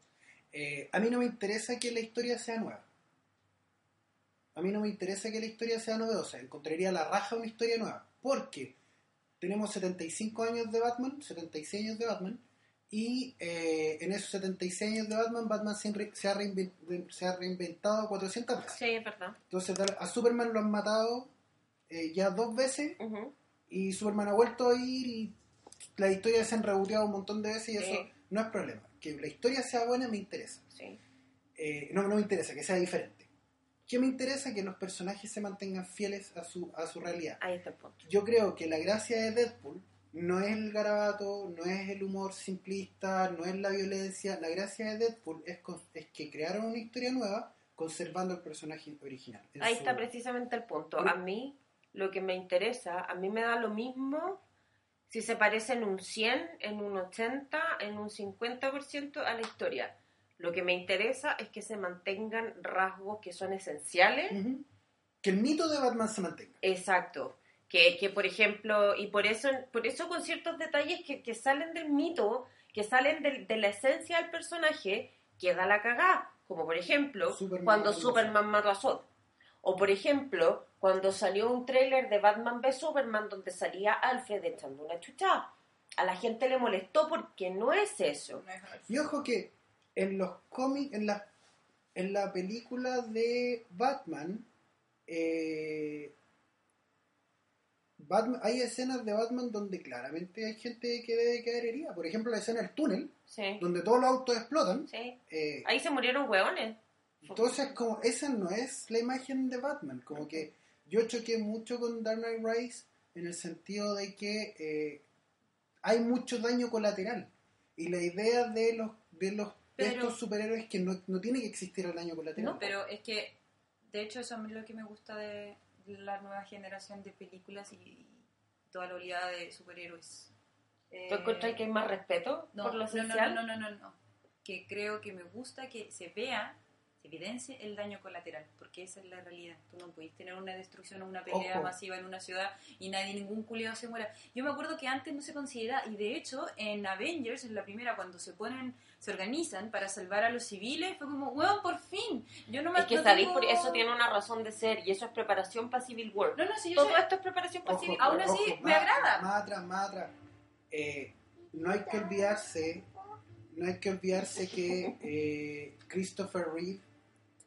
eh, a mí no me interesa que la historia sea nueva. A mí no me interesa que la historia sea novedosa. Encontraría la raja una historia nueva. Porque tenemos 75 años de Batman, 76 años de Batman, y eh, en esos 76 años de Batman, Batman siempre se ha, se ha reinventado 400 veces. Sí, es verdad. Entonces a Superman lo han matado eh, ya dos veces Ujú. y Superman ha vuelto a ir y la historia se han reboteado un montón de veces y Sí. eso no es problema. Que la historia sea buena me interesa. Sí. Eh, no, no me interesa, que sea diferente. ¿Qué me interesa? Que los personajes se mantengan fieles a su, a su realidad. Ahí está el punto. Yo creo que la gracia de Deadpool no es el garabato, no es el humor simplista, no es la violencia. La gracia de Deadpool es, con- es que crearon una historia nueva conservando el personaje original. Ahí su- está precisamente el punto. A mí, lo que me interesa, a mí me da lo mismo si se parece en un 100, en un 80, en un 50% a la historia. Lo que me interesa es que se mantengan rasgos que son esenciales. Ujú. Que el mito de Batman se mantenga. Exacto. Que, que por ejemplo, y por eso, por eso con ciertos detalles que, que salen del mito, que salen del- de, la esencia del personaje, queda la cagá. Como por ejemplo, Superman cuando Superman mató a Zod. O por ejemplo, cuando salió un tráiler de Batman v Superman donde salía Alfred echando una chucha. A la gente le molestó porque no es eso. Y ojo que en los cómics, en la, en la película de Batman, eh, Batman, hay escenas de Batman donde claramente hay gente que debe caer herida. Por ejemplo, la escena del túnel, Sí, donde todos los autos explotan. sí. eh, Ahí se murieron hueones. Entonces, como esa no es la imagen de Batman. Como que yo choqué mucho con Dark Knight Rise en el sentido de que eh, hay mucho daño colateral. Y la idea de los de los de Pero- estos superhéroes es que no, no tiene que existir el daño colateral. No, pero es que, de hecho, eso es lo que me gusta de la nueva generación de películas y toda la oleada de superhéroes. ¿Tú encuentras que hay más respeto no, por lo no, no, esencial? no, no, no, no. Que creo que me gusta que se vea, se evidencie el daño colateral, porque esa es la realidad. Tú no podés tener una destrucción o una pelea Ojo. masiva en una ciudad y nadie, ningún culiado se muera. Yo me acuerdo que antes no se considera, y de hecho en Avengers, en la primera, cuando se ponen, se organizan para salvar a los civiles, fue como, weón, por fin. Yo no me Es que no sabéis, tengo- por eso tiene una razón de ser y eso es preparación para Civil War. No, no, si yo Todo sé- esto es preparación para Ojo, Civil aún War. así, ojo, me agrada. Más atrás, más atrás. Eh, no hay que olvidarse, no hay que olvidarse que eh, Christopher Reeve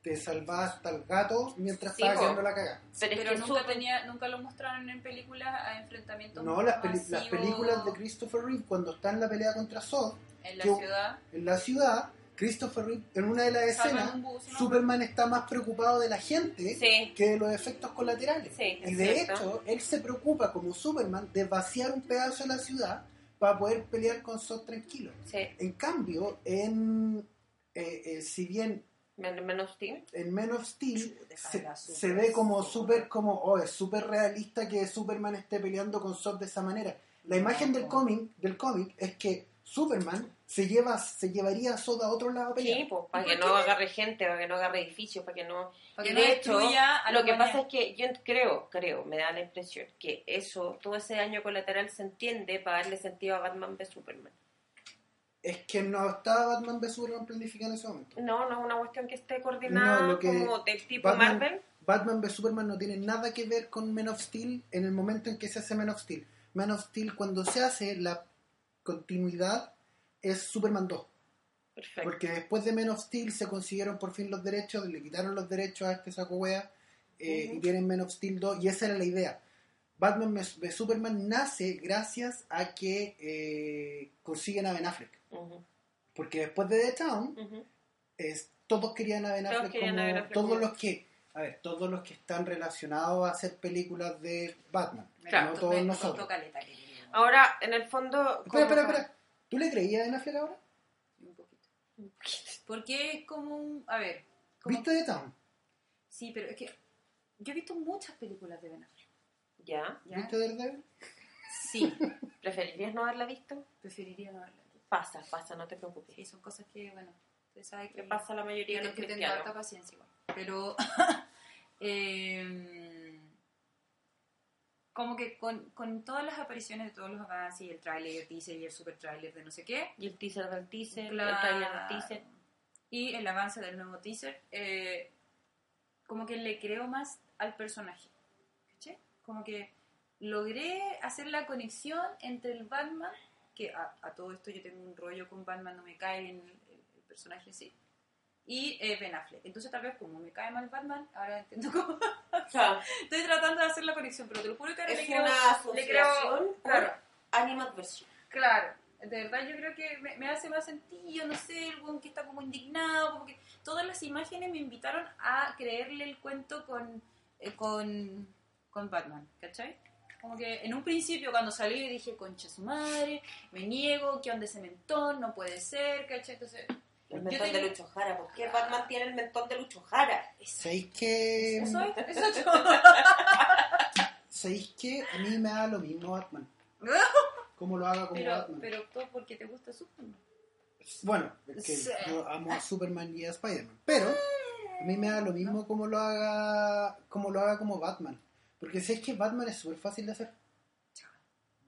te salvaba hasta el gato mientras Sí, estaba quedando la cagada. Pero es pero que nunca, Super- tenía, nunca lo mostraron en películas a enfrentamientos No, las, peli- masivos las películas de Christopher Reeve cuando está en la pelea contra Zod en la que- ciudad. en la ciudad, Christopher Reeve en una de las escenas, un bus, ¿no? Superman está más preocupado de la gente Sí, que de los efectos colaterales. Sí, y de cierto. hecho, él se preocupa como Superman de vaciar un pedazo de la ciudad para poder pelear con Zod tranquilo. sí. En cambio, en, eh, eh, si bien Men, Men of Steel. En Men of Steel se, se ve como súper como, oh, es súper realista que Superman esté peleando con Zod de esa manera. La imagen del cómic, del cómic es que Superman se lleva, se llevaría a Zod a otro lado a pelear. Sí, pues, para ¿Y que no qué? agarre gente, para que no agarre edificios, para que no... Para que no de hecho, destruya a Lo que pasa es que yo creo, creo, me da la impresión que eso, todo ese daño colateral se entiende para darle sentido a Batman v Superman. Es que no estaba Batman v Superman planificado en ese momento. No, no es una cuestión que esté coordinada No, lo que como del tipo Batman- Marvel. Batman v Superman no tiene nada que ver con Men of Steel en el momento en que se hace Men of Steel. Man of Steel cuando se hace la continuidad es Superman 2. Perfecto. Porque después de Men of Steel se consiguieron por fin los derechos, le quitaron los derechos a este saco wea eh, y tienen Men of Steel 2 y esa era la idea. Batman v Superman nace gracias a que eh, consiguen a Ben Affleck. Ujú, Porque después de The Town, ujú. es, todos querían a Ben Todos Affleck querían como a Ben Affleck todos los que a ver todos los que están relacionados a hacer películas de Batman Claro, no todos nosotros caleta. Ahora, en el fondo... espera espera espera ¿tú le creías a Ben Affleck ahora? Un poquito. Porque es como un... A ver. como- ¿viste The Town? Sí, pero es que yo he visto muchas películas de Ben Affleck. ¿Ya? ¿ya? ¿viste Daredevil? Sí, ¿Preferirías no haberla visto? preferiría no verla. Pasa, pasa, no te preocupes. Sí, son cosas que, bueno, usted sabe que... Le pasa a la mayoría de los que cristianos. harta paciencia igual. Pero... eh, como que con, con todas las apariciones de todos los avances y el tráiler, el teaser y el super tráiler de no sé qué, Y el teaser del teaser, Claro. el trailer del teaser. y el avance del nuevo teaser, eh, como que le creo más al personaje. Como que logré hacer la conexión entre el Batman, que a, a todo esto yo tengo un rollo con Batman, no me cae bien el, el- personaje sí, y eh, Ben Affleck. Entonces tal vez como me cae mal Batman, ahora entiendo cómo... O sea, Estoy tratando de hacer la conexión, pero te lo juro que ahora le creo... una le creo- claro, animadversión. Claro, de verdad yo creo que me, me hace más sentido, no sé, el buen que está como indignado, como que todas las imágenes me invitaron a creerle el cuento con, eh, con, con Batman, ¿cachai? Como que en un principio cuando salí dije, concha su madre, me niego, ¿qué onda ese mentón? No puede ser, ¿cachai? Entonces, El Yo mentón tengo- de Lucho Jara. ¿Por qué Batman tiene el mentón de Lucho Jara? ¿sabéis que eso es, eso es ¿sabéis que a mí me da lo mismo Batman? como lo haga como pero, Batman pero todo porque te gusta Superman. bueno es que Sí. yo amo a Superman y a Spider-Man pero a mí me da lo mismo como lo haga como lo haga como Batman porque si es que Batman es súper fácil de hacer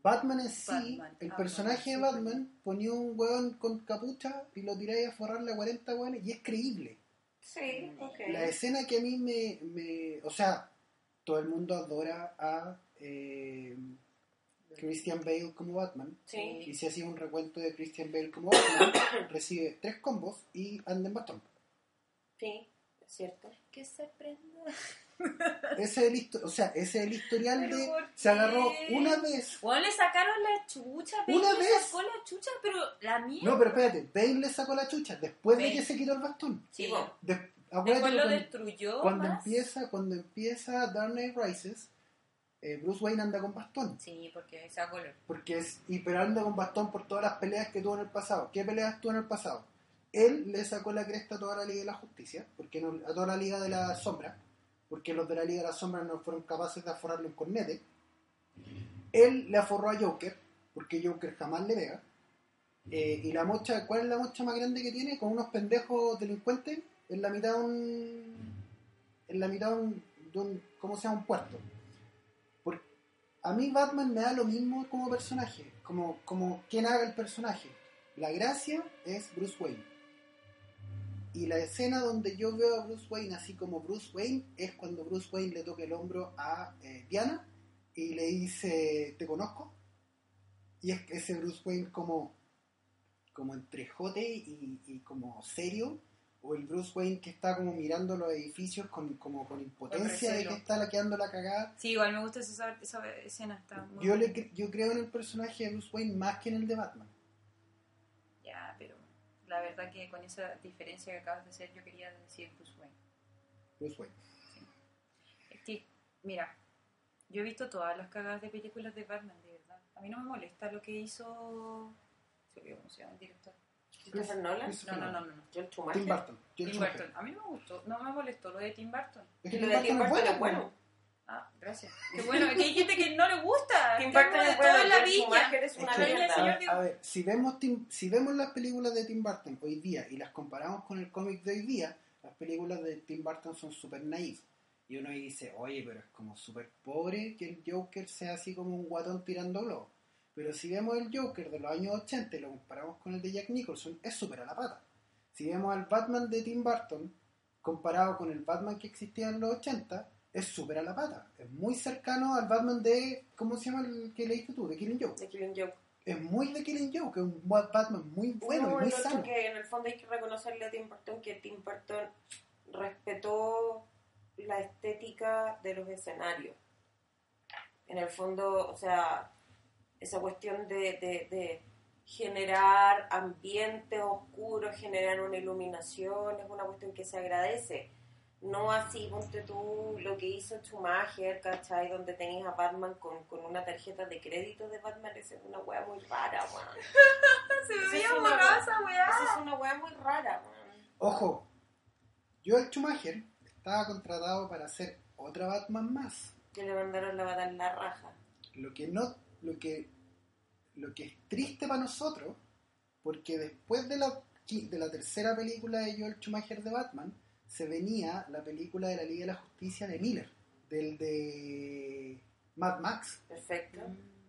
Batman en sí, Batman, el personaje de Batman, Batman ponía un hueón con capucha y lo tiráis a forrarle a 40 hueones y es creíble. Sí, ok. La escena que a mí me, me- O sea, todo el mundo adora a eh, Christian Bale como Batman. Sí. Y si hacía un recuento de Christian Bale como Batman, recibe tres combos y anda en bastón. Sí, es cierto. Que se prenda. Ese es el, o sea, ese es el historial ¿Pero de... Se agarró una vez... Bueno, le sacaron la chucha, ¿Una Bale le vez? sacó la chucha, pero la mía. No, pero espérate, Bale le sacó la chucha después de Bale. que se quitó el bastón. Sí. bueno. De- Después lo cuando- destruyó cuando más. empieza cuando empieza Dark Knight Rises eh, Bruce Wayne anda con bastón Sí, porque se color. porque es y pero anda con bastón por todas las peleas que tuvo en el pasado ¿qué peleas tuvo en el pasado? él le sacó la cresta a toda la Liga de la Justicia porque no, a toda la Liga de la Sombra porque los de la Liga de la Sombra no fueron capaces de aforrarle un cornete él le aforró a Joker porque Joker jamás le pega Eh, y la mocha, ¿cuál es la mocha más grande que tiene? Con unos pendejos delincuentes en la mitad de un. En la mitad de un. ¿Cómo se? Un puerto. Por- a mí Batman me da lo mismo como personaje, como, como quien haga el personaje. La gracia es Bruce Wayne. Y la escena donde yo veo a Bruce Wayne así como Bruce Wayne es cuando Bruce Wayne le toca el hombro a eh, Diana y le dice, ¿te conozco? Y es ese Bruce Wayne como, como entre jote y, y como serio, o el Bruce Wayne que está como mirando los edificios con, como con impotencia de que está la quedando la cagada. Sí, igual me gusta esa, esa escena. Está muy Yo, le, yo creo en el personaje de Bruce Wayne más que en el de Batman. La verdad que con esa diferencia que acabas de hacer, yo quería decir Bruce Wayne. Bruce Wayne. Es que, mira, yo he visto todas las cagadas de películas de Batman, de verdad. A mí no me molesta lo que hizo. Se olvidó cómo se llama el director. Christopher Nolan. No, no, Nolan. no, no. no. Joel Tim. Burton. Tim. Burton. A mí no me gustó, no me molestó lo de Tim Burton. Es que lo de Tim Burton es bueno. Ah, gracias. Qué bueno, es que hay gente que no le gusta. Tim Tengo Burton de es todo en la viña. Es una que, a, ver, a ver, si vemos, Tim- si vemos las películas de Tim Burton hoy día y las comparamos con el cómic de hoy día, las películas de Tim Burton son súper naif. Y uno ahí dice, oye, pero es como súper pobre que el Joker sea así como un guatón tirando globos. Pero si vemos el Joker de los años 80 y lo comparamos con el de Jack Nicholson, es súper a la pata. Si vemos al Batman de Tim Burton comparado con el Batman que existía en los 80, es súper a la pata. Es muy cercano al Batman de, ¿cómo se llama el que leíste tú? De Killing Joke De Killing Joke. es muy de Killing Joke, que es un Batman muy bueno No, y muy sano. que en el fondo hay que reconocerle a Tim Burton que Tim Burton respetó la estética de los escenarios. En el fondo, o sea, esa cuestión de, de- de generar ambientes oscuros, generar una iluminación, es una cuestión que se agradece. No así, ponte tú, lo que hizo Schumacher, ¿cachai? Donde tenías a Batman con, con una tarjeta de crédito de Batman, esa es una wea muy rara, weón. Se Esa veía es una borrosa, Esa weá. es una weá muy rara, weón. Ojo, Joel Schumacher estaba contratado para hacer otra Batman más. Que le mandaron la bata en la raja. Lo que no, lo que, lo que es triste para nosotros, porque después de la, de la tercera película de Joel Schumacher de Batman, se venía la película de la Liga de la Justicia de Miller, del de Mad Max. Perfecto.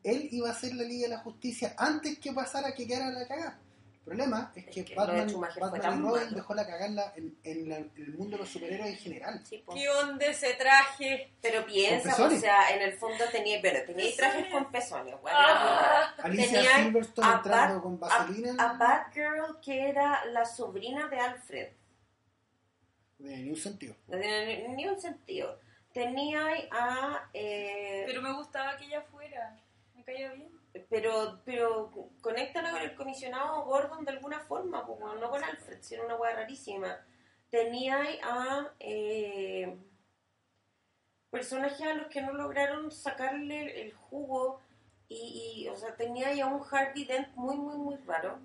Él iba a hacer la Liga de la Justicia antes que pasara que quedara la cagada. El problema es Es que, que Batman, Batman y Robin malo. dejó la cagarla en, en la- en el mundo de los superhéroes en general. Sí. ¿Qué onda ese traje? Pero piensa, o sea, en el fondo tenía, pero tenía trajes con pezones. Ah, Alicia Silverstone a entrando Bat- con vaselina. A Batgirl, que era la sobrina de Alfred. De ni un sentido. No tiene ni, ni un sentido. Tenía a... eh, Pero me gustaba que ella fuera. Me caía bien. pero pero conéctala con el comisionado Gordon de alguna forma, weón, no con Alfred, sino una weá rarísima. Tenía a eh, personajes a los que no lograron sacarle el jugo y, y, o sea, tenía ahí a un Harvey Dent muy, muy, muy raro.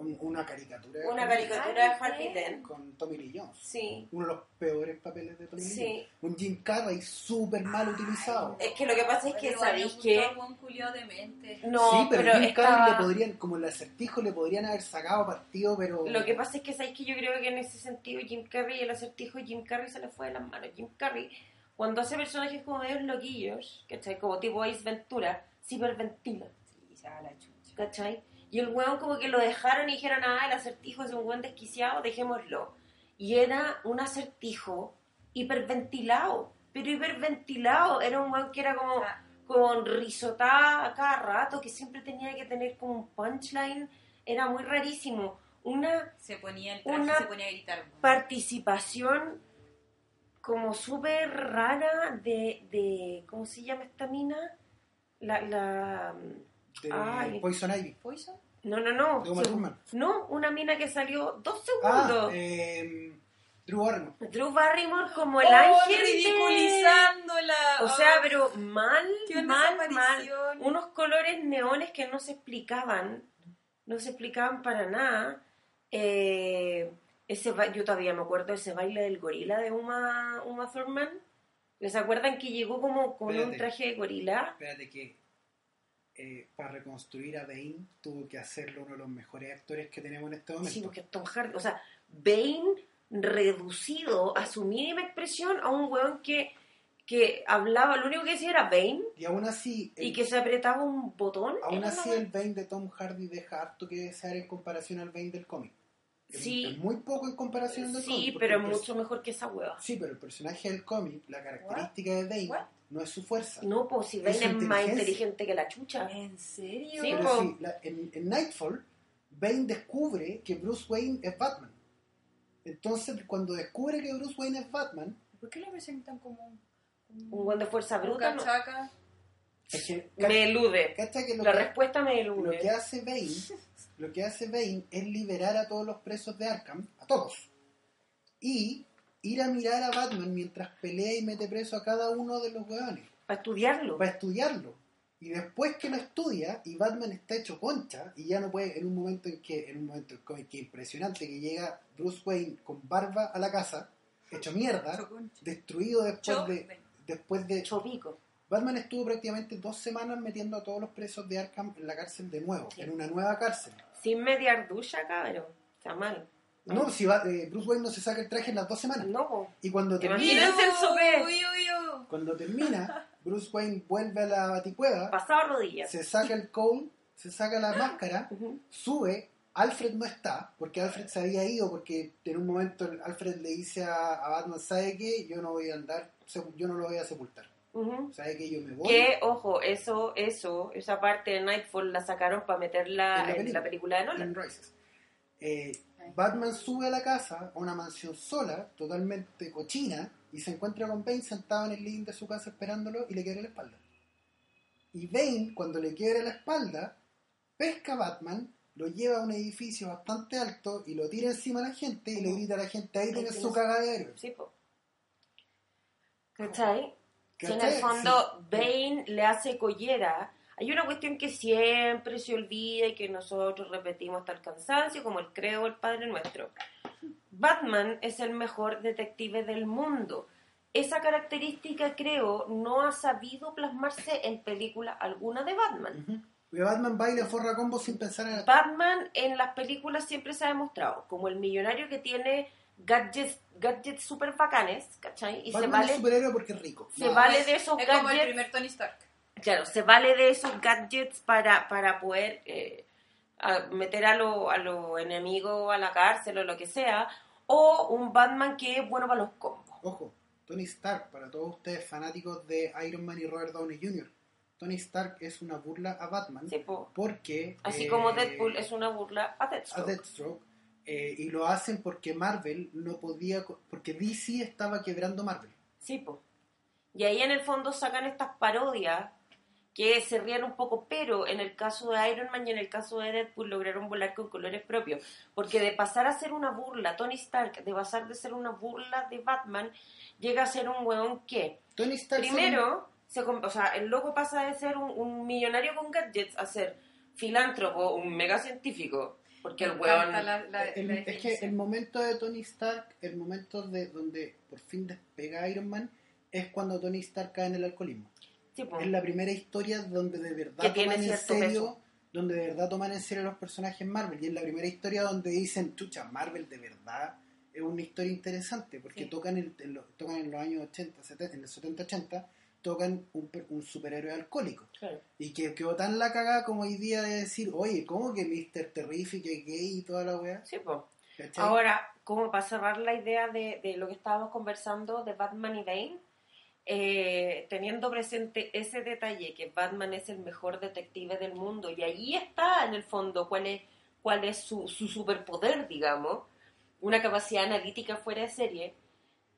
Un- Una caricatura. Una con- caricatura de Harvey Dent. Con Tommy Lee Jones. Sí, Uno de los peores papeles de Tommy Lee sí. Un Jim Carrey súper mal utilizado. Es que lo que pasa es que, Pero ¿sabéis Culiao de mente. No, sí, pero, pero, Jim Carrey le podrían, como el acertijo, le podrían haber sacado partido, pero. Lo que pasa es que sabéis que yo creo que en ese sentido Jim Carrey, el acertijo de Jim Carrey se le fue de las manos. Jim Carrey, cuando hace personajes como medios loquillos, ¿cachai? Como tipo Ace Ventura, se hiperventila, Sí, se va la chucha. ¿cachai? Y el weón como que lo dejaron y dijeron, ah, el acertijo es un buen desquiciado, dejémoslo. Y era un acertijo hiperventilado, pero hiperventilado. Era un weón que era como Ah, con risotada a cada rato, que siempre tenía que tener como un punchline. Era muy rarísimo. Una se ponía el traje, Una se ponía a gritar. participación como súper rara de, de. ¿Cómo se llama esta mina? La. la de Ay. Poison Ivy. ¿Poison? no, no, no. De Uma Sí, Thurman. no, una mina que salió dos Ah, segundos. eh, Drew Barrymore. Drew Barrymore como el Oh, ángel. ridiculizándola. O sea, pero mal, qué mal, mal. Unos colores neones que no se explicaban. No se explicaban para nada. Eh, ese yo todavía me acuerdo de ese baile del gorila de Uma, Uma Thurman. ¿Les acuerdan que llegó como con un traje de gorila? Espérate que eh, para reconstruir a Bane tuvo que hacerlo uno de los mejores actores que tenemos en este momento. Sí, porque Tom Hardy, o sea, Bane reducido a su mínima expresión a un weón que, que hablaba, lo único que decía era Bane Y aún así, el, y que se apretaba un botón. aún así el Bane de Tom Hardy deja harto que desear en comparación al Bane del cómic. Es- Sí. Es muy poco en comparación del cómic. Sí, pero pers- mucho mejor que esa hueva. Sí, pero el personaje del cómic, la característica de Bane, What? No es su fuerza. No, pues si Bane es más inteligente que la chucha. ¿En serio? Sí, Pero sí, la- en, en Nightfall, Bane descubre que Bruce Wayne es Batman. Entonces, cuando descubre que Bruce Wayne es Batman, ¿Por qué lo presentan como un, Un buen de fuerza bruta no, cachaca? es que, me elude. que lo La que- respuesta me lo elude. que hace Bane, lo que hace Bane es liberar a todos los presos de Arkham, a todos, y ir a mirar a Batman mientras pelea y mete preso a cada uno de los hueones, Para estudiarlo. para estudiarlo. Y después que lo estudia y Batman está hecho concha y ya no puede, en un momento en que, en un momento en que- impresionante, que llega Bruce Wayne con barba a la casa, hecho mierda, destruido después de, después de Chopico. Batman estuvo prácticamente dos semanas metiendo a todos los presos de Arkham en la cárcel de nuevo, Sí. en una nueva cárcel. Sin mediar ducha, cabrón. Está mal. No, si va- eh, Bruce Wayne no se saca el traje en las dos semanas. No. Y cuando termina, el sopé. Uy, uy, uy. cuando termina, Bruce Wayne vuelve a la baticueva, Pasado rodillas. se saca el cowl, se saca la máscara, Ujú. sube, Alfred no está, porque Alfred se había ido, porque en un momento Alfred le dice a, a Batman, ¿sabe qué? Yo no voy a andar, yo no lo voy a sepultar. Ujú. ¿Sabe qué? Yo me voy. Que, ojo, eso, eso, esa parte de Nightfall la sacaron para meterla En la en película. la película de Nolan. Rises. Eh, Batman sube a la casa, a una mansión sola, totalmente cochina, y se encuentra con Bane sentado en el living de su casa esperándolo y le quiebra la espalda. Y Bane, cuando le quiebra la espalda, pesca a Batman, lo lleva a un edificio bastante alto y lo tira encima a la gente y le grita a la gente, ahí tienes su cagadero. Sí, po. ¿Cachai? Si en el ¿Cachai? fondo Sí. Bane le hace collera, hay una cuestión que siempre se olvida y que nosotros repetimos hasta el cansancio, como el creo el Padre Nuestro. Batman es el mejor detective del mundo. Esa característica, creo, no ha sabido plasmarse en película alguna de Batman. Porque Batman va y le forra combo sin pensar en. Batman en las películas siempre se ha demostrado como el millonario que tiene gadgets, gadgets super bacanes, ¿cachai? Y se Batman vale, es superhéroe porque es rico. se vale de esos Es como el gadgets primer Tony Stark. Claro, se vale de esos gadgets para, para poder eh, a- meter a los a los enemigos a la cárcel o lo que sea, o un Batman que es bueno para los combos. Ojo, Tony Stark, para todos ustedes fanáticos de Iron Man y Robert Downey Jr., Tony Stark es una burla a Batman Sí, po. porque... Así eh, como Deadpool es una burla a a Deathstroke. Deathstroke eh, y lo hacen porque Marvel no podía... porque DC estaba quebrando Marvel. Sí, po. Y ahí en el fondo sacan estas parodias que se ríen un poco, pero en el caso de Iron Man y en el caso de Deadpool lograron volar con colores propios. Porque de pasar a ser una burla, Tony Stark, de pasar de ser una burla de Batman, llega a ser un weón que, Tony Stark... primero, se, o sea, el loco pasa de ser un, un millonario con gadgets a ser filántropo, un mega científico. Porque el weón... encanta la- la- el- la es que el momento de Tony Stark, el momento de donde por fin despega Iron Man, es cuando Tony Stark cae en el alcoholismo. Sí. Es la primera historia donde de verdad Que toman en serio peso. donde de verdad toman en serio los personajes Marvel y es la primera historia donde dicen chucha Marvel de verdad es una historia interesante porque Sí. tocan, el- en los, tocan en los años 80 70, en los 70 80 tocan un, un superhéroe alcohólico Claro. y que quedó tan la cagada como hoy día de decir oye ¿cómo que Mr. Terrific es gay y toda la weá? Sí. ¿Cachai? Ahora, como para cerrar la idea de, de lo que estábamos conversando de Batman y Bane, eh, teniendo presente ese detalle que Batman es el mejor detective del mundo y ahí está en el fondo cuál es, cuál es su, su superpoder, digamos, una capacidad analítica fuera de serie,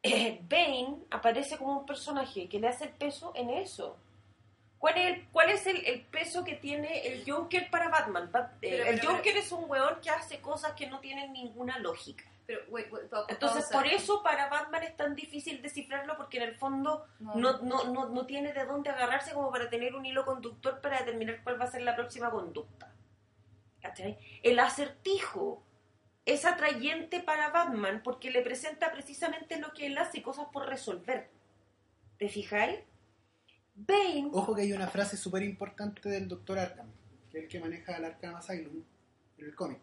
eh, Bane aparece como un personaje que le hace el peso en eso. ¿Cuál es, el, cuál es el, el peso que tiene el Joker para Batman? Bat- eh, Pero, el pero, Joker es un weón que hace cosas que no tienen ninguna lógica. Pero, wait, wait, pa- Entonces, pausa. por eso para Batman es tan difícil descifrarlo porque en el fondo No. no, no, no, no tiene de dónde agarrarse como para tener un hilo conductor para determinar cuál va a ser la próxima conducta. ¿Cachai? El acertijo es atrayente para Batman porque le presenta precisamente lo que él hace, cosas por resolver. ¿Te fijáis? Bane, Ojo que hay una frase súper importante del Dr. Arkham, que es el que maneja el Arkham Asylum en el cómic.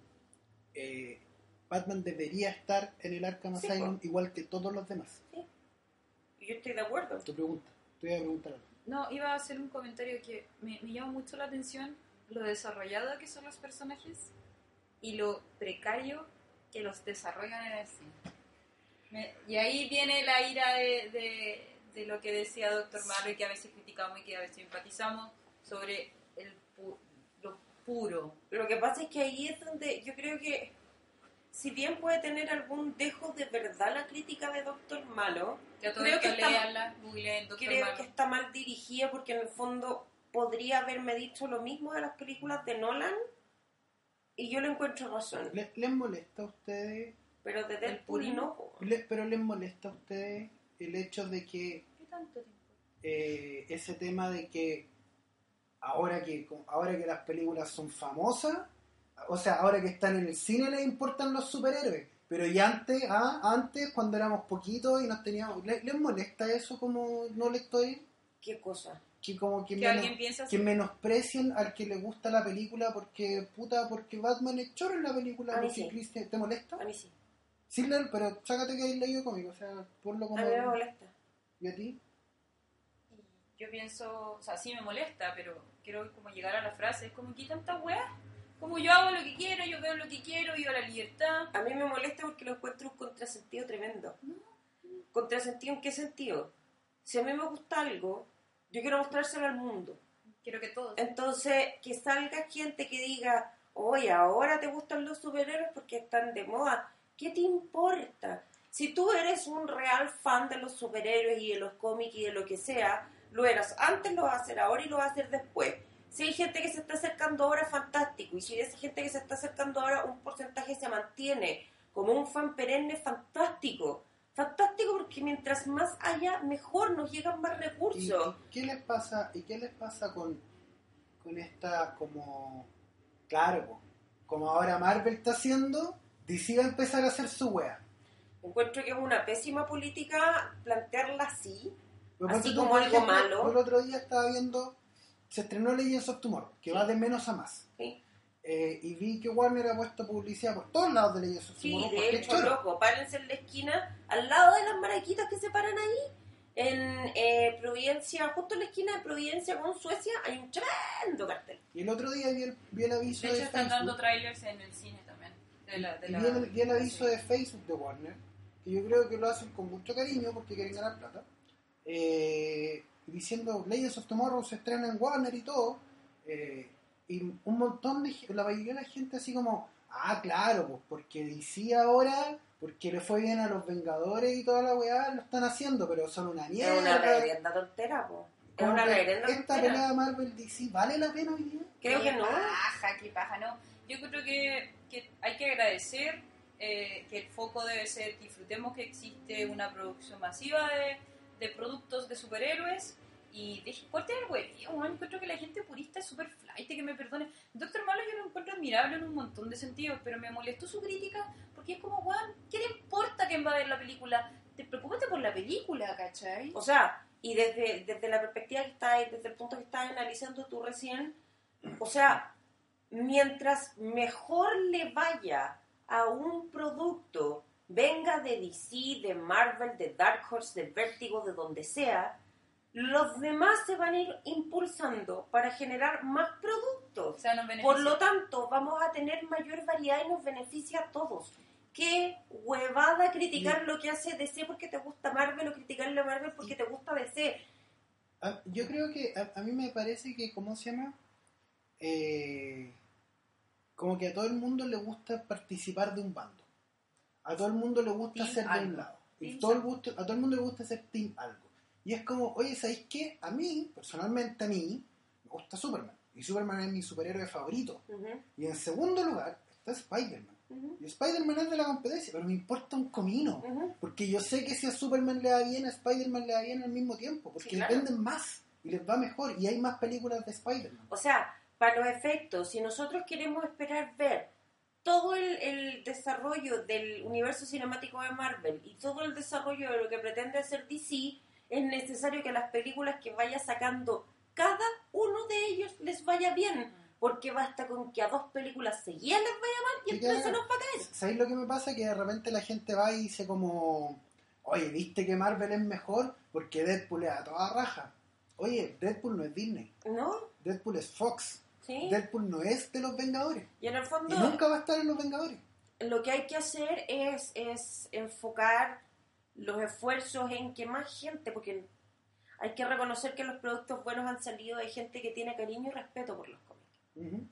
Eh, Batman debería estar en el Arkham Sí, Asylum igual que todos los demás. yo estoy de acuerdo. Tu pregunta, te voy a preguntar algo. No, iba a hacer un comentario que me, me llama mucho la atención lo desarrollado que son los personajes y lo precario que los desarrollan en el cine. Me- y ahí viene la ira de, de- de lo que decía Doctor Malo y que a veces criticamos y que a veces empatizamos sobre el pu- lo puro. Lo que pasa es que ahí es donde yo creo que, si bien puede tener algún dejo de verdad la crítica de Doctor Malo, Creo que está- Doctor creo Malo. que está mal dirigida porque en el fondo podría haberme dicho lo mismo de las películas de Nolan y yo le encuentro razón. ¿Le- ¿Les molesta a ustedes, Pero de Deadpool y no. le- pero les molesta a ustedes el hecho de que ¿Qué tanto tiempo? eh, ese tema de que ahora que, ahora que las películas son famosas, o sea, ahora que están en el cine les importan los superhéroes. Pero ya antes, ah, antes cuando éramos poquitos y nos teníamos... ¿Les, les molesta eso como no le estoy? ¿Qué cosa? Que como que, Que menos- piensa así. que menosprecien al que le gusta la película porque, puta, porque Batman es chorro en la película. Sí. Christian- ¿Te molesta? A mí sí. Sí, pero sácate que hay leído cómico, o sea, ponlo como... A mí me molesta. ¿Y a ti? Yo pienso, o sea, sí me molesta, pero quiero como llegar a la frase, es como que tanta weá. Como yo hago lo que quiero, yo veo lo que quiero, yo la libertad. A mí me molesta porque lo encuentro un contrasentido tremendo. ¿Contrasentido en qué sentido? Si a mí me gusta algo, yo quiero mostrárselo al mundo. Quiero que todos. Entonces, que salga gente que diga, oye, ahora te gustan los superhéroes porque están de moda. ¿Qué te importa? Si tú eres un real fan de los superhéroes y de los cómics y de lo que sea, lo eras antes, lo vas a hacer ahora y lo vas a hacer después. Si hay gente que se está acercando ahora, fantástico. Y si hay gente que se está acercando ahora, un porcentaje se mantiene como un fan perenne, fantástico. Fantástico porque mientras más haya, mejor nos llegan más ¿Y, recursos. y qué les pasa, y qué les pasa con, con esta como... Claro, como ahora Marvel está haciendo, DC va a empezar a hacer su wea. Encuentro que es una pésima política plantearla así. Pero Así como algo malo. el otro día estaba viendo, se estrenó Legends of Tomorrow, que Sí. va de menos a más. Sí, Eh, y vi que Warner ha puesto publicidad por todos lados de Legends of Sí, Tomorrow. de porque es hecho, choro. loco, párense en la esquina, al lado de las maraquitas que se paran ahí, en eh, Providencia, justo en la esquina de Providencia con Suecia, hay un tremendo cartel. Y el otro día vi el, vi el aviso De hecho, de están Facebook. dando trailers en el cine también. De la, de Y la, vi el, vi el aviso de Facebook de Warner, que yo creo que lo hacen con mucho cariño porque quieren ganar plata, eh, diciendo Legends of Tomorrow se estrena en Warner y todo, eh, y un montón de la mayoría de la gente así como, ah, claro, pues porque DC ahora, porque le fue bien a los Vengadores y toda la weá, lo están haciendo, pero son una mierda. Es una reverenda tontera, po. Es una que reverenda Esta tontera. pelea Marvel-DC, ¿vale la pena hoy día? Creo que Qué no. paja, qué paja, no. Yo creo que, que hay que agradecer eh, que el foco debe ser disfrutemos que existe una producción masiva de, de productos de superhéroes y deje corte el güey. Yo encuentro que la gente purista es súper flight, que me perdone. Doctor Malo yo lo encuentro admirable en un montón de sentidos, pero me molestó su crítica porque es como, weón, ¿qué te importa quién va a ver la película? Te preocúpate por la película, ¿cachai? O sea, y desde, desde la perspectiva que está desde el punto que estás analizando tú recién, o sea, mientras mejor le vaya a un producto, venga de DC, de Marvel, de Dark Horse, de Vértigo, de donde sea, los demás se van a ir impulsando para generar más O productos. sea, nos. Por lo tanto, vamos a tener mayor variedad y nos beneficia a todos. Qué huevada criticar lo que hace DC porque te gusta Marvel o criticarle a Marvel porque te gusta DC. Ah, Yo creo que a, a mí me parece que, ¿cómo se llama? Eh, como que a todo el mundo le gusta participar de un bando. A todo el mundo le gusta Team ser de algo. un lado. Y todo el gusto, a todo el mundo le gusta ser team algo. Y es como, oye, ¿sabéis qué? A mí, personalmente a mí, me gusta Superman. Y Superman es mi superhéroe favorito. Ujú, Y en segundo lugar está Spider-Man. Y Spider-Man es de la competencia, pero me importa un comino. ujú. Porque yo sé que si a Superman le va bien, a Spider-Man le va bien al mismo tiempo. Porque Sí, claro. venden más y les va mejor. Y hay más películas de Spider-Man. O sea, para los efectos, si nosotros queremos esperar ver todo el, el desarrollo del universo cinemático de Marvel y todo el desarrollo de lo que pretende hacer DC, es necesario que las películas que vaya sacando cada uno de ellos les vaya bien. Porque basta con que a dos películas seguidas les vaya mal y tren se nos va a caer. ¿Sabéis lo que me pasa? Que de repente la gente va y dice como... Oye, ¿viste que Marvel es mejor? Porque Deadpool es a toda raja. Oye, Deadpool no es Disney. ¿No? Deadpool es Fox. ¿Sí? Deadpool no es de los Vengadores. Y en el Y fondo... nunca va a estar en los Vengadores. lo que hay que hacer es, es enfocar los esfuerzos en que más gente, porque hay que reconocer que los productos buenos han salido de gente que tiene cariño y respeto por los cómics.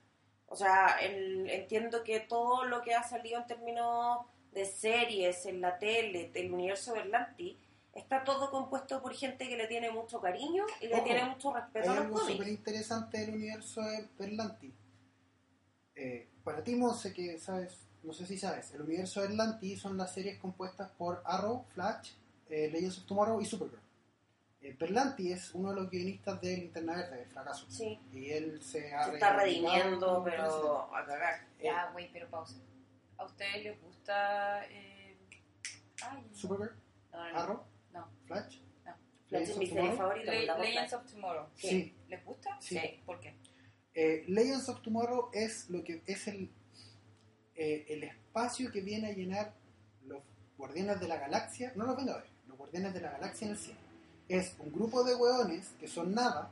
O sea, el- entiendo que todo lo que ha salido en términos de series, en la tele, del universo Berlanti, está todo compuesto por gente que le tiene mucho cariño y le Ojo, tiene mucho Hay respeto a los algo súper interesante del universo de Berlanti. Eh, para ti, Monse, que sabes, no sé si sabes, el universo de Berlanti son las series compuestas por Arrow, Flash, eh, Legends of Tomorrow y Supergirl. eh, Berlanti es uno de los guionistas de Linterna Verde, de Fracaso. Sí. Y él se ha Se está redimiendo, pero a cagar. Eh, Ya, güey, pero pausa. ¿A ustedes les gusta... Eh... Ay. Supergirl, No, no, no. Arrow. Flash, No. Flash Legends es of mi serie Tomorrow. favorita. Le- Legends of Tomorrow. Sí. ¿Les gusta? Sí. ¿Por qué? Eh, Legends of Tomorrow es lo que es el, eh, el espacio que viene a llenar los Guardianes de la Galaxia, no los Vengadores, los Guardianes de la Galaxia en el cielo. Es un grupo de hueones que son nada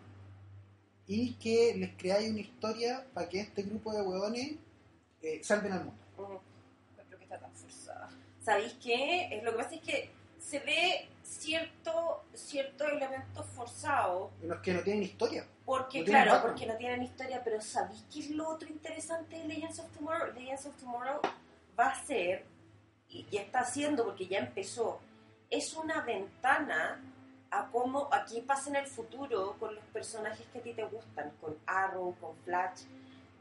y que les creáis una historia para que este grupo de hueones eh, salven al mundo. No creo que está tan forzada. ¿Sabéis qué? Lo que pasa es que se ve cierto, cierto elemento forzado Los que no tienen historia. Porque, No claro, porque no tienen historia, pero ¿sabéis qué es lo otro interesante de Legends of Tomorrow? Legends of Tomorrow va a ser, y ya está haciendo porque ya empezó, es una ventana a cómo aquí pasa en el futuro con los personajes que a ti te gustan, con Arrow, con Flash.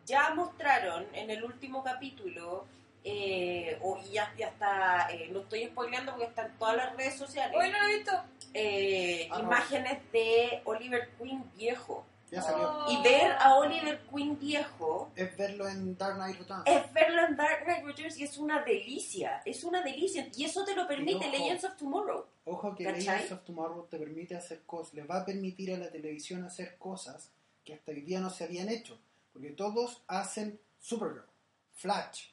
Ya mostraron en el último capítulo, eh, o y ya, ya está, eh, no estoy spoileando porque está en todas las redes sociales, Hoy no lo he visto. eh, Ah, no. imágenes de Oliver Queen viejo. Ya salió. Oh. Y ver a Oliver Queen viejo Es verlo en Dark Knight Returns. es verlo en Dark Knight Returns y es una delicia. Es una delicia. Y eso te lo permite ojo. Legends of Tomorrow. Ojo que ¿Cachai? Legends of Tomorrow te permite hacer cosas, le va a permitir a la televisión hacer cosas que hasta hoy día no se habían hecho. Porque todos hacen Supergirl, Flash,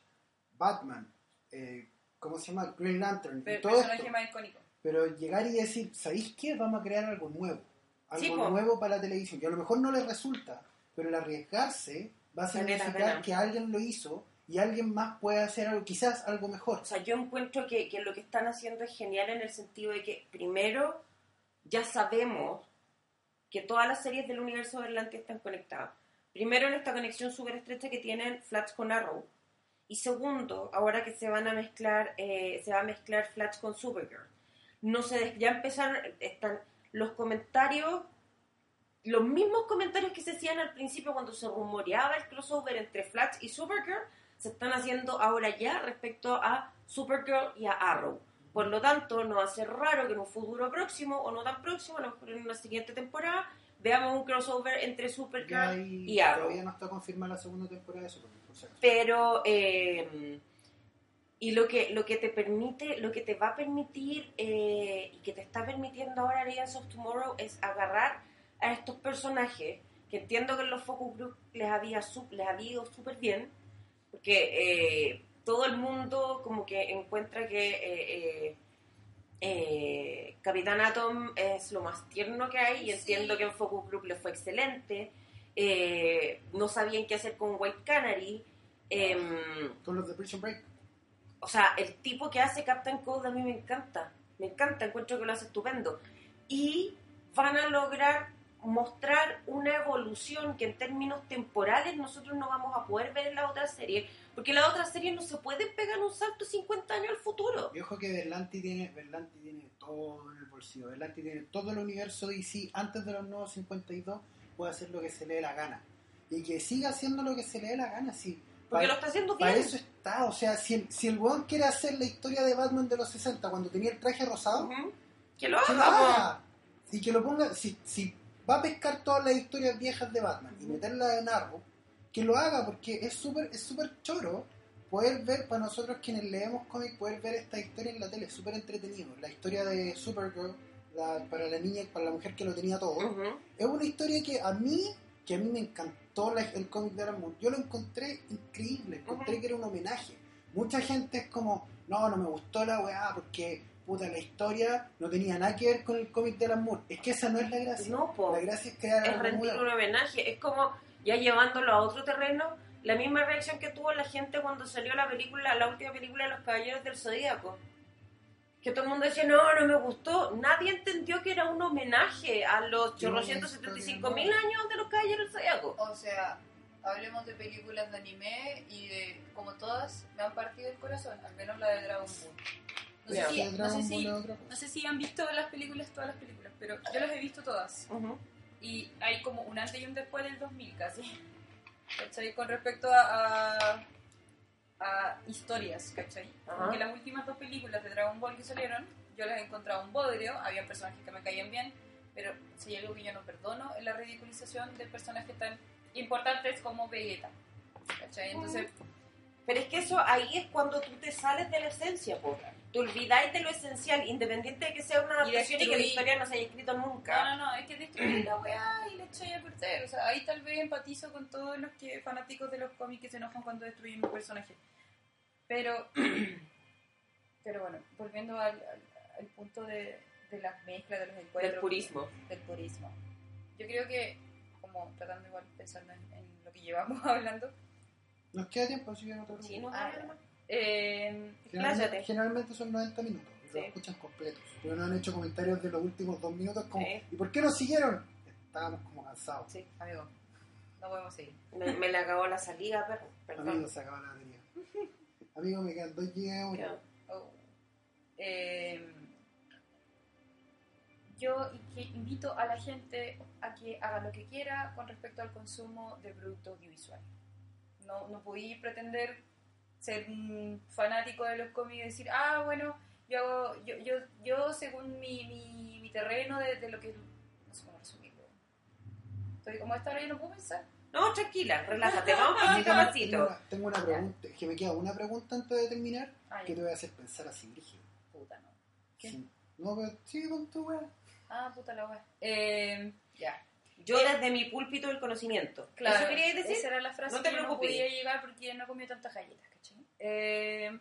Batman, eh, ¿cómo se llama? Green Lantern, y Pero todo personaje esto. más icónico. Pero llegar y decir, ¿sabéis qué? Vamos a crear algo nuevo. Algo Sí, nuevo para la televisión. Que a lo mejor no les resulta, pero el arriesgarse va a la significar que alguien lo hizo y alguien más puede hacer algo, quizás algo mejor. O sea, yo encuentro que, que lo que están haciendo es genial en el sentido de que, primero, ya sabemos que todas las series del universo de Atlantis están conectadas. Primero, en esta conexión súper estrecha que tienen Flash con Arrow. Y segundo, ahora que se van a mezclar, eh, se va a mezclar Flash con Supergirl. No se des- ya empezaron, están los comentarios, los mismos comentarios que se hacían al principio cuando se rumoreaba el crossover entre Flash y Supergirl, se están haciendo ahora ya respecto a Supergirl y a Arrow. Por lo tanto, no va a ser raro que en un futuro próximo, o no tan próximo, a lo mejor en una siguiente temporada, veamos un crossover entre Supergirl hay- y Arrow. todavía no está confirmada la segunda temporada de Supergirl. Pero, eh, y lo que, lo que te permite, lo que te va a permitir, eh, y que te está permitiendo ahora Legends of Tomorrow, es agarrar a estos personajes, que entiendo que en los focus group les había, les había ido súper bien, porque eh, todo el mundo como que encuentra que eh, Capitán Atom es lo más tierno que hay, y Sí. entiendo que en focus group les fue excelente. Eh, no sabían qué hacer con White Canary. Em, Con los de Prison Break. o sea, el tipo que hace Captain Code a mí me encanta. Me encanta, encuentro que lo hace estupendo. Y van a lograr mostrar una evolución que en términos temporales nosotros no vamos a poder ver en la otra serie, porque la otra serie no se puede pegar un salto 50 años al futuro. Y ojo que Berlanti tiene, Berlanti tiene todo en el bolsillo. Berlanti tiene todo el universo DC antes de los nuevos 52. Puede hacer lo que se le dé la gana. Y que siga haciendo lo que se le dé la gana. Sí. Porque Para- lo está haciendo Para bien. eso está, o sea, si el, si el weón quiere hacer la historia de Batman de los 60 cuando tenía el traje rosado. Que lo que lo haga. Y que lo ponga, si, si va a pescar todas las historias viejas de Batman y Ujú. meterlas en Arrow, que lo haga porque es súper es súper choro poder ver, para nosotros quienes leemos cómics, poder ver esta historia en la tele, es súper entretenido. La historia de Supergirl, la- para la niña, para la mujer que lo tenía todo. Es una historia que a mí, que a mí me encantó la- el cómic de Alan Moore. Yo lo encontré increíble, encontré que era un homenaje. Mucha gente es como, no, no me gustó la weá porque, puta, la historia no tenía nada que ver con el cómic de Alan Moore. Es que esa no es la gracia. No, po. La gracia es crear es rendir un homenaje. Es como ya llevándolo a otro terreno, la misma reacción que tuvo la gente cuando salió la película, la última película de los Caballeros del Zodíaco. Que todo el mundo decía, no, no me gustó. Nadie entendió que era un homenaje a los Sí, 875 mil años de los Caballeros del Zodíaco. O sea, hablemos de películas de anime y de como todas me han partido el corazón, al menos la de Dragon Ball. No sé, Ya. si, no, sé si, no sé si han visto las películas, todas las películas, pero yo las he visto todas. Ujú. Y hay como un antes y un después del 2000 casi. ¿Cachai? Con respecto a, a, a historias, ¿cachai? Porque las últimas dos películas de Dragon Ball que salieron, yo las he encontrado un bodrio, había personajes que me caían bien, Pero si hay algo que yo no perdono es la ridiculización de personajes tan importantes como Vegeta. ¿Cachai? Entonces, Pero es que eso ahí es cuando tú te sales de la esencia, po. Te olvidáis de lo esencial, independiente de que sea una Y adaptación y, que la historia no se haya escrito no, nunca. no, no, es que destruir la weá y le echáis a perder. O sea, ahí tal vez empatizo con todos los que fanáticos de los cómics que se enojan cuando destruyen un personaje. Pero, pero bueno, volviendo al, al- al punto de, de las mezclas, de los encuentros. Del purismo. del purismo. Yo creo que, como tratando igual pensando en, en lo que llevamos hablando, Nos queda tiempo, así que no te preocupes. Sí, no, Ah, no, no. eh, Generalmente, generalmente son 90 minutos y Sí. los escuchan completos. Pero no han hecho comentarios de los últimos dos minutos como Sí. ¿y por qué nos siguieron? Estábamos como cansados. sí, amigo, no podemos seguir. Me, me le acabó la salida, pero, perdón. Amigo, se acaba la batería. Amigo, me quedan 2 GB. Ya. Oh. Eh, yo invito a la gente a que haga lo que quiera con respecto al consumo de producto audiovisual. No, no podí pretender ser un fanático de los cómics y decir, ah, bueno, yo, hago- yo, yo, yo según mi, mi, mi terreno de, de lo que... No sé cómo resumirlo. Estoy como esta hora yo no puedo pensar. No, tranquila, relájate, vamos pasito a Tengo una- pasito. Tengo una, tengo una pregunta, es que me queda una pregunta antes de terminar Ah, que te voy a hacer pensar así, Brígido. puta, no. ¿Qué? Sí. No, pero sí, con tu weá. Ah, puta la wea. Eh, ya. Yo desde mi púlpito del conocimiento. Claro, ¿Eso querías decir? Esa era la frase No te que yo no preocupes. podía llegar porque no comió tantas galletas, ¿cachai? Eh,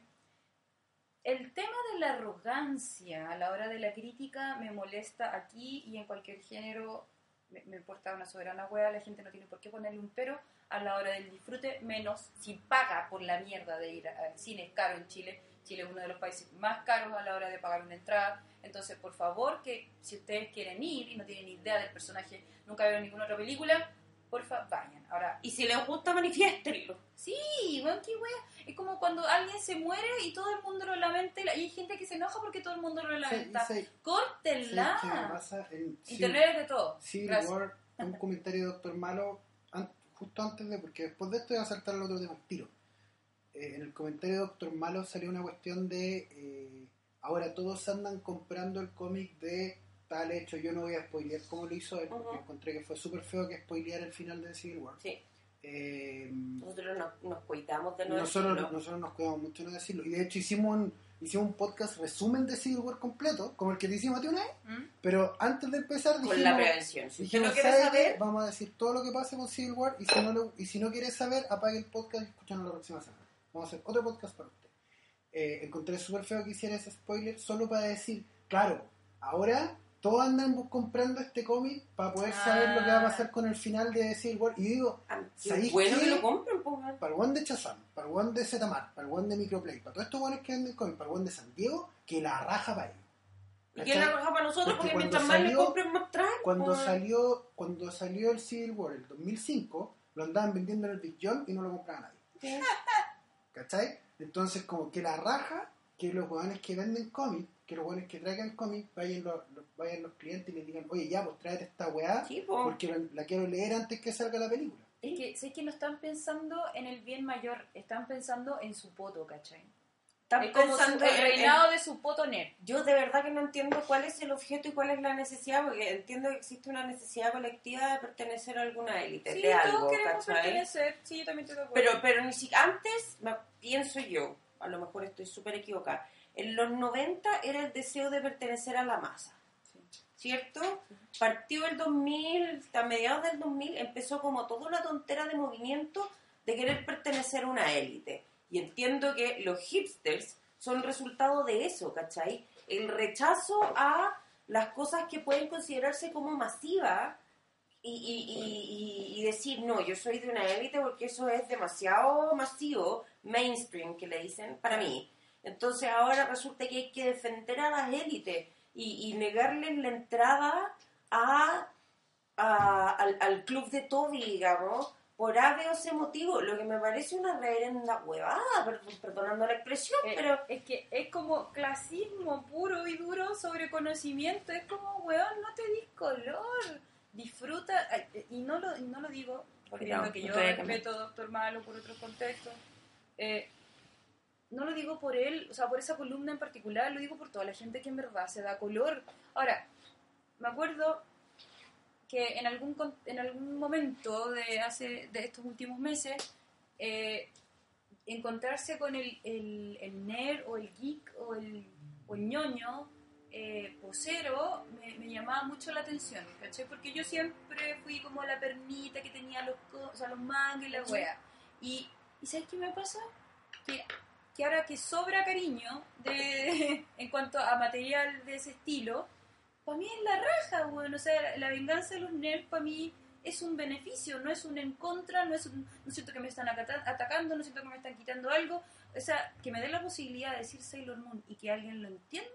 el tema de la arrogancia a la hora de la crítica me molesta aquí y en cualquier género. Me, me importa una soberana hueá, la gente no tiene por qué ponerle un pero a la hora del disfrute, menos si paga por la mierda de ir al cine, es caro en Chile. Chile es uno de los países más caros a la hora de pagar una entrada. Entonces, por favor, que si ustedes quieren ir y no tienen idea del personaje, nunca vieron ninguna otra película, porfa, vayan. Ahora, Y si les gusta, manifiéstenlo. Sí, weón, qué wea. Es como cuando alguien se muere y todo el mundo lo lamenta y hay gente que se enoja porque todo el mundo lo lamenta. Sí, sí, sí, ¡Córtenla! ¿qué me pasa? Internet es de todo. Gracias. War, un comentario de Doctor Malo, an- justo antes de, porque después de esto voy a saltar al otro tema al tiro. Eh, en el comentario de Doctor Malo salió una cuestión de eh, ahora todos andan comprando el cómic de tal hecho, yo no voy a spoilear cómo lo hizo él, porque encontré que fue súper feo que spoilear el final de Civil War. Sí. Eh, Nosotros nos, nos cuidamos de no nosotros, decirlo. nosotros nos cuidamos mucho de no decirlo. Y de hecho hicimos un, hicimos un podcast resumen de Civil War completo, como el que te hicimos a ti una vez, ¿Mm? pero antes de empezar Con dijimos, la prevención. Si dijimos no quiere "¿Sabe qué? saber, vamos a decir todo lo que pase con Civil War y si no, lo- y si no quieres saber, apague el podcast y escúchanos la próxima semana. Vamos a hacer otro podcast para usted. Eh, encontré súper feo que hiciera ese spoiler solo para decir, claro, ahora todos andan comprando este cómic para poder saber lo que va a pasar con el final de Civil War. Y digo, ah, ¿sabéis bueno que lo compren, para el one de Chazam, para el one de Zetamar, para el one de Microplay, para todos estos buenos que venden cómic, para el one de San Diego, que la raja para ellos. ¿Y quién la raja para nosotros? Porque Porque, mientras más le salió- compren, más traen. Cuando salió, cuando salió el Civil War el 2005, lo andaban vendiendo en el Big John y no lo compraba nadie. ¿Cachai? Entonces, como que la raja, que los hueones que venden cómic, que los hueones que traigan cómic, vayan los, los- vayan los clientes y les digan, oye, ya, pues tráete esta weá, Sí, porque la, la quiero leer antes que salga la película. Es que sé que no están pensando en el bien mayor, están pensando en su poto, ¿cachai? Están Es como su- pensando el en- reinado de su poto nerd. Yo de verdad que no entiendo cuál es el objeto y cuál es la necesidad, porque entiendo que existe una necesidad colectiva de pertenecer a alguna élite, Sí, de todos algo, queremos ¿cachai? pertenecer. Sí, yo también estoy de acuerdo. Pero, pero ni siquiera antes, pienso yo, a lo mejor estoy súper equivocada, en los 90 era el deseo de pertenecer a la masa. ¿cierto? Partió el 2000, a mediados del 2000, empezó como toda una tontera de movimiento de querer pertenecer a una élite. Y entiendo que los hipsters son resultado de eso, ¿cachai? El rechazo a las cosas que pueden considerarse como masivas y, y- y- decir, no, yo soy de una élite porque eso es demasiado masivo, mainstream, que le dicen, para mí. Entonces ahora resulta que hay que defender a las élites y, y negarles la entrada a, a- al, al club de Toby, digamos, por A, B o C motivo, lo que me parece una reverenda huevada, per- perdonando la expresión, Eh, pero... es que es como clasismo puro y duro sobre conocimiento. Es como, weón, no te dis color. Disfruta. eh, Y no lo, y no lo digo volviendo No, que yo respeto a Doctor Malo por otros contextos. eh, no lo digo por él, o sea, por esa columna en particular, lo digo por toda la gente que en verdad se da color. Ahora, me acuerdo que en algún, en algún momento de, hace, de estos últimos meses, eh, encontrarse con el, el, el nerd o el geek o el, o el ñoño eh, posero me, me llamaba mucho la atención, ¿cachai? Porque yo siempre fui como la pernita que tenía los, o sea, los mangas y la wea. Y, ¿y ¿sabes qué me pasa? Que, que ahora que sobra cariño de, en cuanto a material de ese estilo, para mí es la raja, weón. O sea, la, la venganza de los nerds para mí es un beneficio, no es un en contra, no es un, no siento que me están atacando, no siento que me están quitando algo. O sea, que me dé la posibilidad de decir Sailor Moon y que alguien lo entienda.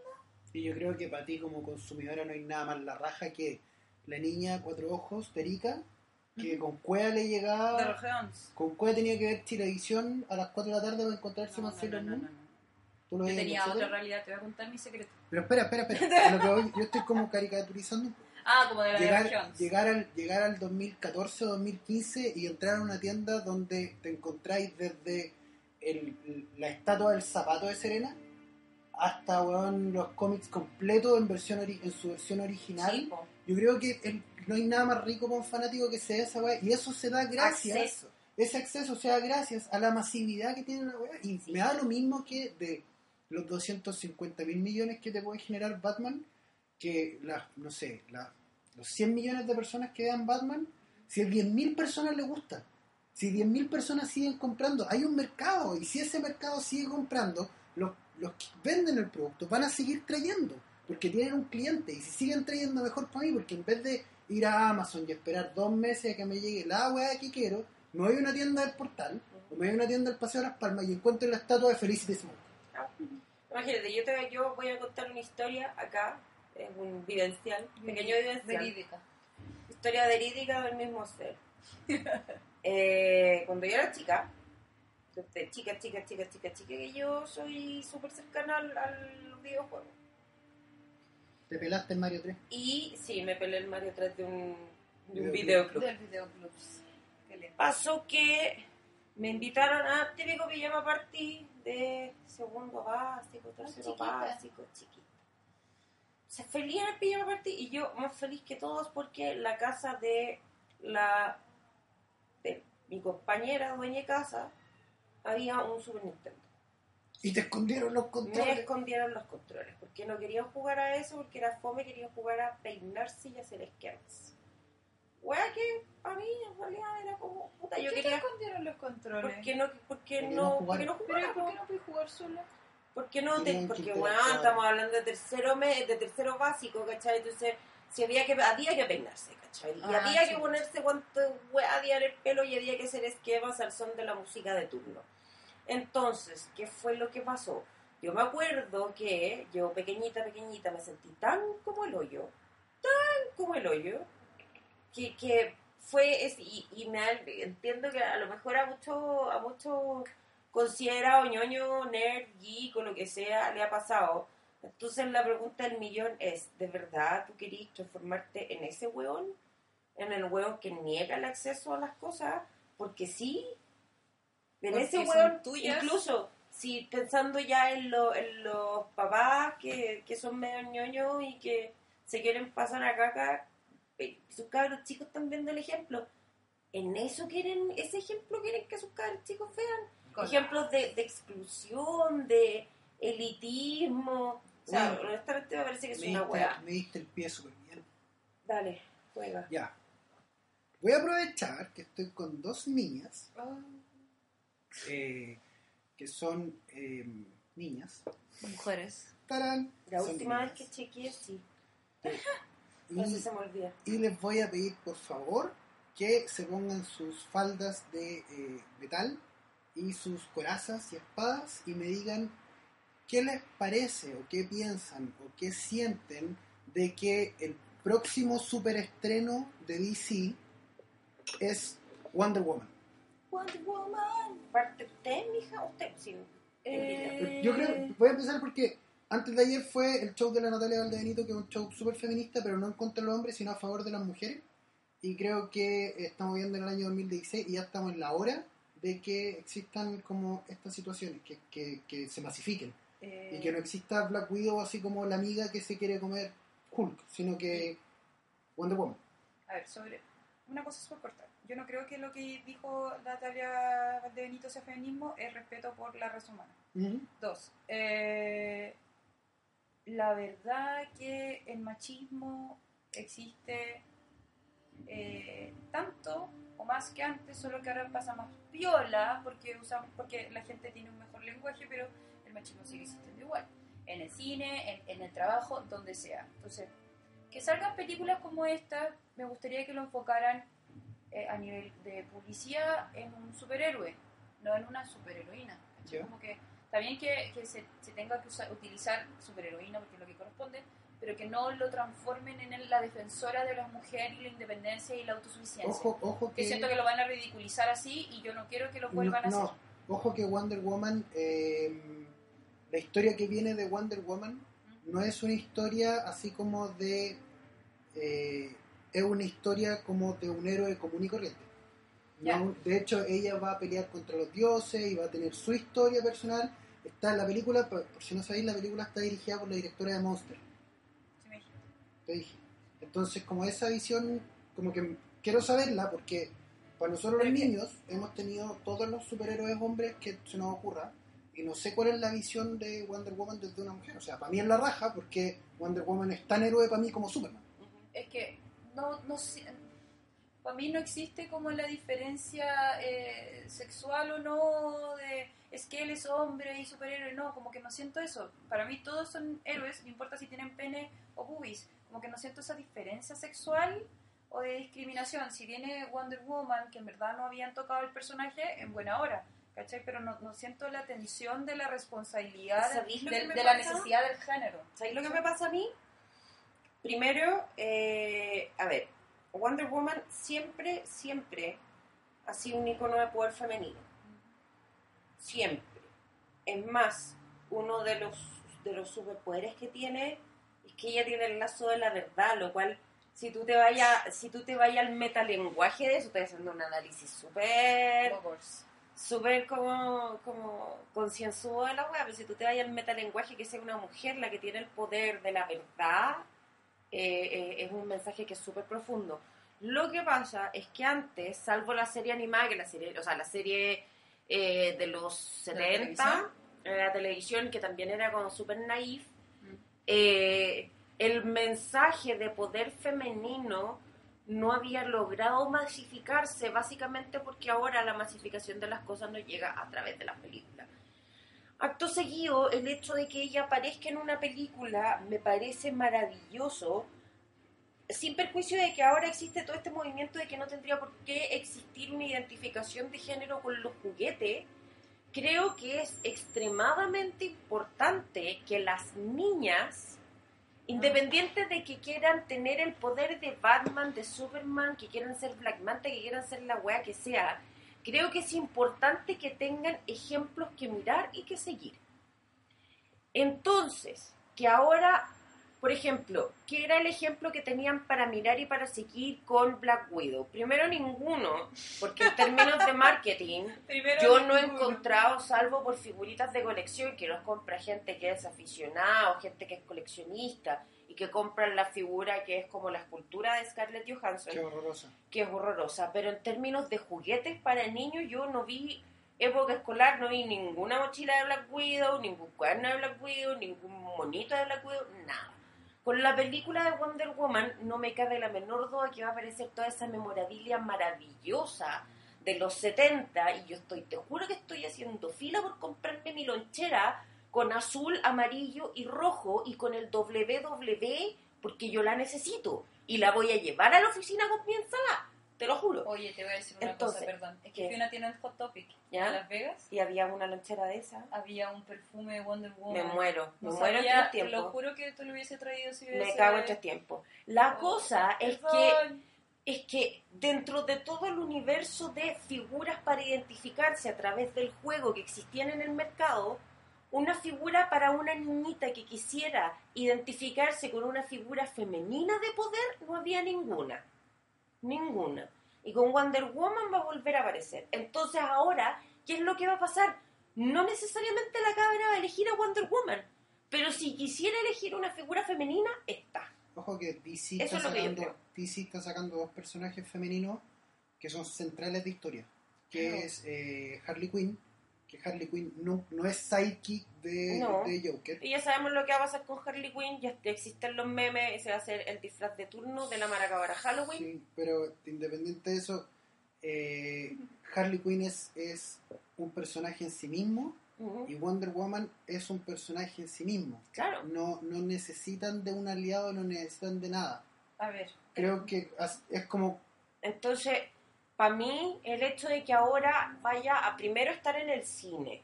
Y yo creo que para ti como consumidora no hay nada más la raja que la niña cuatro ojos, Terica, que con Cuea le De llegaba... los Geons. Con Cuea tenía que ver televisión a las 4 de la tarde para encontrarse No, más no, Sailor no, no, Moon. No, no. ¿Tú lo Yo tenía otra realidad, te voy a contar mi secreto. Pero espera, espera, espera. A lo que voy- yo estoy como caricaturizando. Ah, como de la de llegar, Geons. llegar, al, llegar al 2014 o 2015 y entrar a una tienda donde te encontráis desde el- la estatua del zapato de Serena hasta weón, los cómics completos en, versión ori- en su versión original. Sí. Yo creo que el- no hay nada más rico para un fanático que sea esa weá. Y eso se da gracias. Acceso. Ese acceso se da gracias a la masividad que tiene la weá. Y Sí. me da lo mismo que de los 250 mil millones que te puede generar Batman, que las, no sé, los 100 millones de personas que vean Batman, si a 10 mil personas les gusta, si 10 mil personas siguen comprando, hay un mercado. Y si ese mercado sigue comprando, los, los que venden el producto van a seguir trayendo. Porque tienen un cliente. Y si siguen trayendo, mejor para mí. Porque en vez de ir a Amazon y esperar dos meses a que me llegue la weá que quiero, me voy a una tienda del portal, o me voy a una tienda del Paseo de las Palmas y encuentro la estatua de Felicity Smoke. Imagínate, yo, te, yo voy a contar una historia acá, es un vivencial, pequeño vivencial. Verídica. Historia verídica del mismo ser. Eh, cuando yo era chica, desde chica, chica, chica, chica, chica, que yo soy súper cercana al, al videojuego. Te pelaste en Mario 3. Y sí, me peleé el Mario 3 de un, de un Videoclub. Del. Pasó que me invitaron a típico pijama party de segundo básico, tercero chiquita. básico, chiquita. Se feliz en el pijama party y yo más feliz que todos porque la casa de la de mi compañera dueña de casa había un Super Nintendo. Y te escondieron los Me controles. escondieron los controles porque no querían jugar a eso, porque era fome, querían jugar a peinarse y hacer esquemas. Wea que a mí en realidad era como puta, yo ¿Por qué quería escondieron los controles? porque no, porque Porque no jugar. porque no jugaba, ¿por qué no puedes jugar sola? porque no, te- porque bueno, estamos hablando de tercero mes, de tercero básico, ¿cachai? Entonces, si había que, había que peinarse, ¿cachai? Y Ah, había sí. que ponerse cuánto wea había el pelo y había que hacer esquemas al son de la música de turno. Entonces, ¿qué fue lo que pasó? Yo me acuerdo que yo pequeñita, pequeñita, me sentí tan como el hoyo, tan como el hoyo, que, que fue, es- y, y me entiendo que a lo mejor a muchos a mucho considerado ñoño, nerd, geek o lo que sea, le ha pasado. Entonces la pregunta del millón es, ¿de verdad tú querías transformarte en ese weón? ¿En el weón que niega el acceso a las cosas? Porque sí, en Porque ese weón, tuyas. incluso si pensando ya en, lo- en los papás que, que son medio ñoños y que se quieren pasar a caca, sus cabros chicos están viendo el ejemplo. En eso quieren, ese ejemplo quieren que sus cabros chicos vean. Con- Ejemplos de, de exclusión, de elitismo. O sea, Bueno, honestamente me parece que es una weá. me diste el pie súper bien. Dale, juega. Ya. Voy a aprovechar que estoy con dos niñas Ah, eh, que son eh, niñas. mujeres. Tarán. La última vez que chequeé, sí. Y- No sé, se me olvida. y les voy a pedir por favor que se pongan sus faldas de eh, metal y sus corazas y espadas y me digan qué les parece o qué piensan o qué sienten de que el próximo superestreno de DC es Wonder Woman. Wonder Woman. ¿Parte usted, mija? ¿Usted? Sí. Eh, Yo creo, voy a empezar porque antes de ayer fue el show de la Natalia Valdebenito, que es un show súper feminista, pero no en contra de los hombres, sino a favor de las mujeres. Y creo que estamos viendo en el año 2016 y ya estamos en la hora de que existan como estas situaciones, que, que, que se masifiquen. eh, Y que no exista Black Widow así como la amiga que se quiere comer Hulk, sino que Wonder Woman. A ver, sobre una cosa súper corta. Yo no creo que lo que dijo Natalia de Benito sea feminismo es respeto por la raza humana. Ujú. Dos, eh, la verdad que el machismo existe eh, tanto o más que antes, solo que ahora pasa más piola porque, usamos, porque la gente tiene un mejor lenguaje, pero el machismo sigue existiendo igual. En el cine, en, en el trabajo, donde sea. Entonces, que salgan películas como esta, me gustaría que lo enfocaran eh, a nivel de publicidad en un superhéroe, no en una superheroína. Ya. Como que está bien que, que se, se tenga que usar- utilizar superheroína porque es lo que corresponde, pero que no lo transformen en la defensora de la mujer y la independencia y la autosuficiencia. Ojo, ojo que que... siento que lo van a ridiculizar así y yo no quiero que lo vuelvan no, a no. hacer. Ojo que Wonder Woman, eh, la historia que viene de Wonder Woman no es una historia así como de... eh, es una historia como de un héroe común y corriente. No, de hecho, ella va a pelear contra los dioses y va a tener su historia personal. Está en la película, por, por si no sabéis, la película está dirigida por la directora de Monster. Sí me dijiste. te dije. Entonces, como esa visión, como que quiero saberla porque para nosotros los niños hemos tenido todos los superhéroes hombres que se nos ocurra y no sé cuál es la visión de Wonder Woman desde una mujer. O sea, para mí es la raja porque Wonder Woman es tan héroe para mí como Superman. Es que no, no para mí no existe como la diferencia eh, sexual o no de es que él es hombre y superhéroe, no, como que no siento eso. Para mí todos son héroes, no importa si tienen pene o pubis, como que no siento esa diferencia sexual o de discriminación. Si viene Wonder Woman, que en verdad no habían tocado el personaje, en buena hora. ¿Cachai? Pero no, no siento la tensión de la responsabilidad, de, ¿Sabéis lo que de- la necesidad del género. ¿Sabéis lo que me pasa a mí? Primero, eh, a ver, Wonder Woman siempre, siempre ha sido un icono de poder femenino. Siempre. Es más, uno de los, de los superpoderes que tiene es que ella tiene el lazo de la verdad, lo cual, si tú te vayas, si tú te vayas al metalenguaje de eso, estoy haciendo un análisis súper súper como, como concienzudo de la web, pero si tú te vayas al metalenguaje que sea una mujer la que tiene el poder de la verdad, eh, eh, es un mensaje que es súper profundo. Lo que pasa es que antes, salvo la serie animada, que la serie, o sea, la serie eh, de los ¿De la 70, televisión? en la televisión, que también era como súper naif, Mm. eh, el mensaje de poder femenino no había logrado masificarse, básicamente porque ahora la masificación de las cosas no llega a través de las películas. Acto seguido, el hecho de que ella aparezca en una película me parece maravilloso, sin perjuicio de que ahora existe todo este movimiento de que no tendría por qué existir una identificación de género con los juguetes. Creo que es extremadamente importante que las niñas, independientes de que quieran tener el poder de Batman, de Superman, que quieran ser Black Manta, que quieran ser la wea que sea, creo que es importante que tengan ejemplos que mirar y que seguir. Entonces, que ahora, por ejemplo, ¿qué era el ejemplo que tenían para mirar y para seguir con Black Widow? Primero ninguno, porque en términos de marketing, yo no he encontrado, salvo por figuritas de colección, que los compra gente que es aficionada o gente que es coleccionista y que compran la figura que es como la escultura de Scarlett Johansson Qué horrorosa. que es horrorosa, pero en términos de juguetes para niños yo no vi época escolar, no vi ninguna mochila de Black Widow, ningún cuaderno de Black Widow, ningún monito de Black Widow, nada. Con la película de Wonder Woman no me cabe la menor duda que va a aparecer toda esa memorabilia maravillosa de los 70 y yo estoy, te juro que estoy haciendo fila por comprarme mi lonchera con azul, amarillo y rojo y con el WW porque yo la necesito y la voy a llevar a la oficina con mi ensalada, te lo juro. Oye, te voy a decir una Entonces, cosa, perdón. Es que ¿qué? fui una tienda en Hot Topic ¿Ya? en Las Vegas. Y había una lonchera de esa. Había un perfume de Wonder Me Woman. muero, me No muero en tres te lo tiempos. juro que te lo hubiese traído si Me hubiese... cago en tres tiempos. La Oh, cosa es que es que dentro de todo el universo de figuras para identificarse a través del juego que existían en el mercado, una figura para una niñita que quisiera identificarse con una figura femenina de poder, no había ninguna. Ninguna. Y con Wonder Woman va a volver a aparecer. Entonces ahora, ¿qué es lo que va a pasar? No necesariamente la cabra va a elegir a Wonder Woman, pero si quisiera elegir una figura femenina, está. Ojo que DC Eso está, es lo que yo sacando. DC está sacando dos personajes femeninos que son centrales de historia. Que es eh, Harley Quinn, que Harley Quinn no, no es sidekick de, No. de Joker. Y ya sabemos lo que va a pasar con Harley Quinn, ya existen los memes, ese va a ser el disfraz de turno de la maracabara Halloween. Sí, pero independiente de eso, eh, Harley Quinn es, es un personaje en sí mismo y Wonder Woman es un personaje en sí mismo. Claro. No, no necesitan de un aliado, no necesitan de nada. A ver. Creo que as- es como Entonces, para mí, el hecho de que ahora vaya a primero estar en el cine,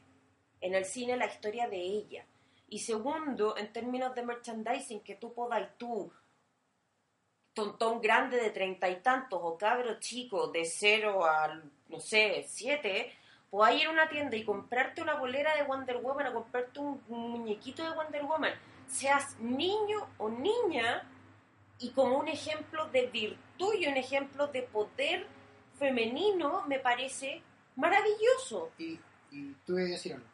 en el cine la historia de ella, y segundo, en términos de merchandising, que tú podáis tú, tontón grande de treinta y tantos o cabro chico de cero al, no sé, siete, podáis ir a una tienda y comprarte una bolera de Wonder Woman o comprarte un muñequito de Wonder Woman, seas niño o niña, y como un ejemplo de virtud y un ejemplo de poder femenino, me parece maravilloso. y, y tú ibas a decir algo.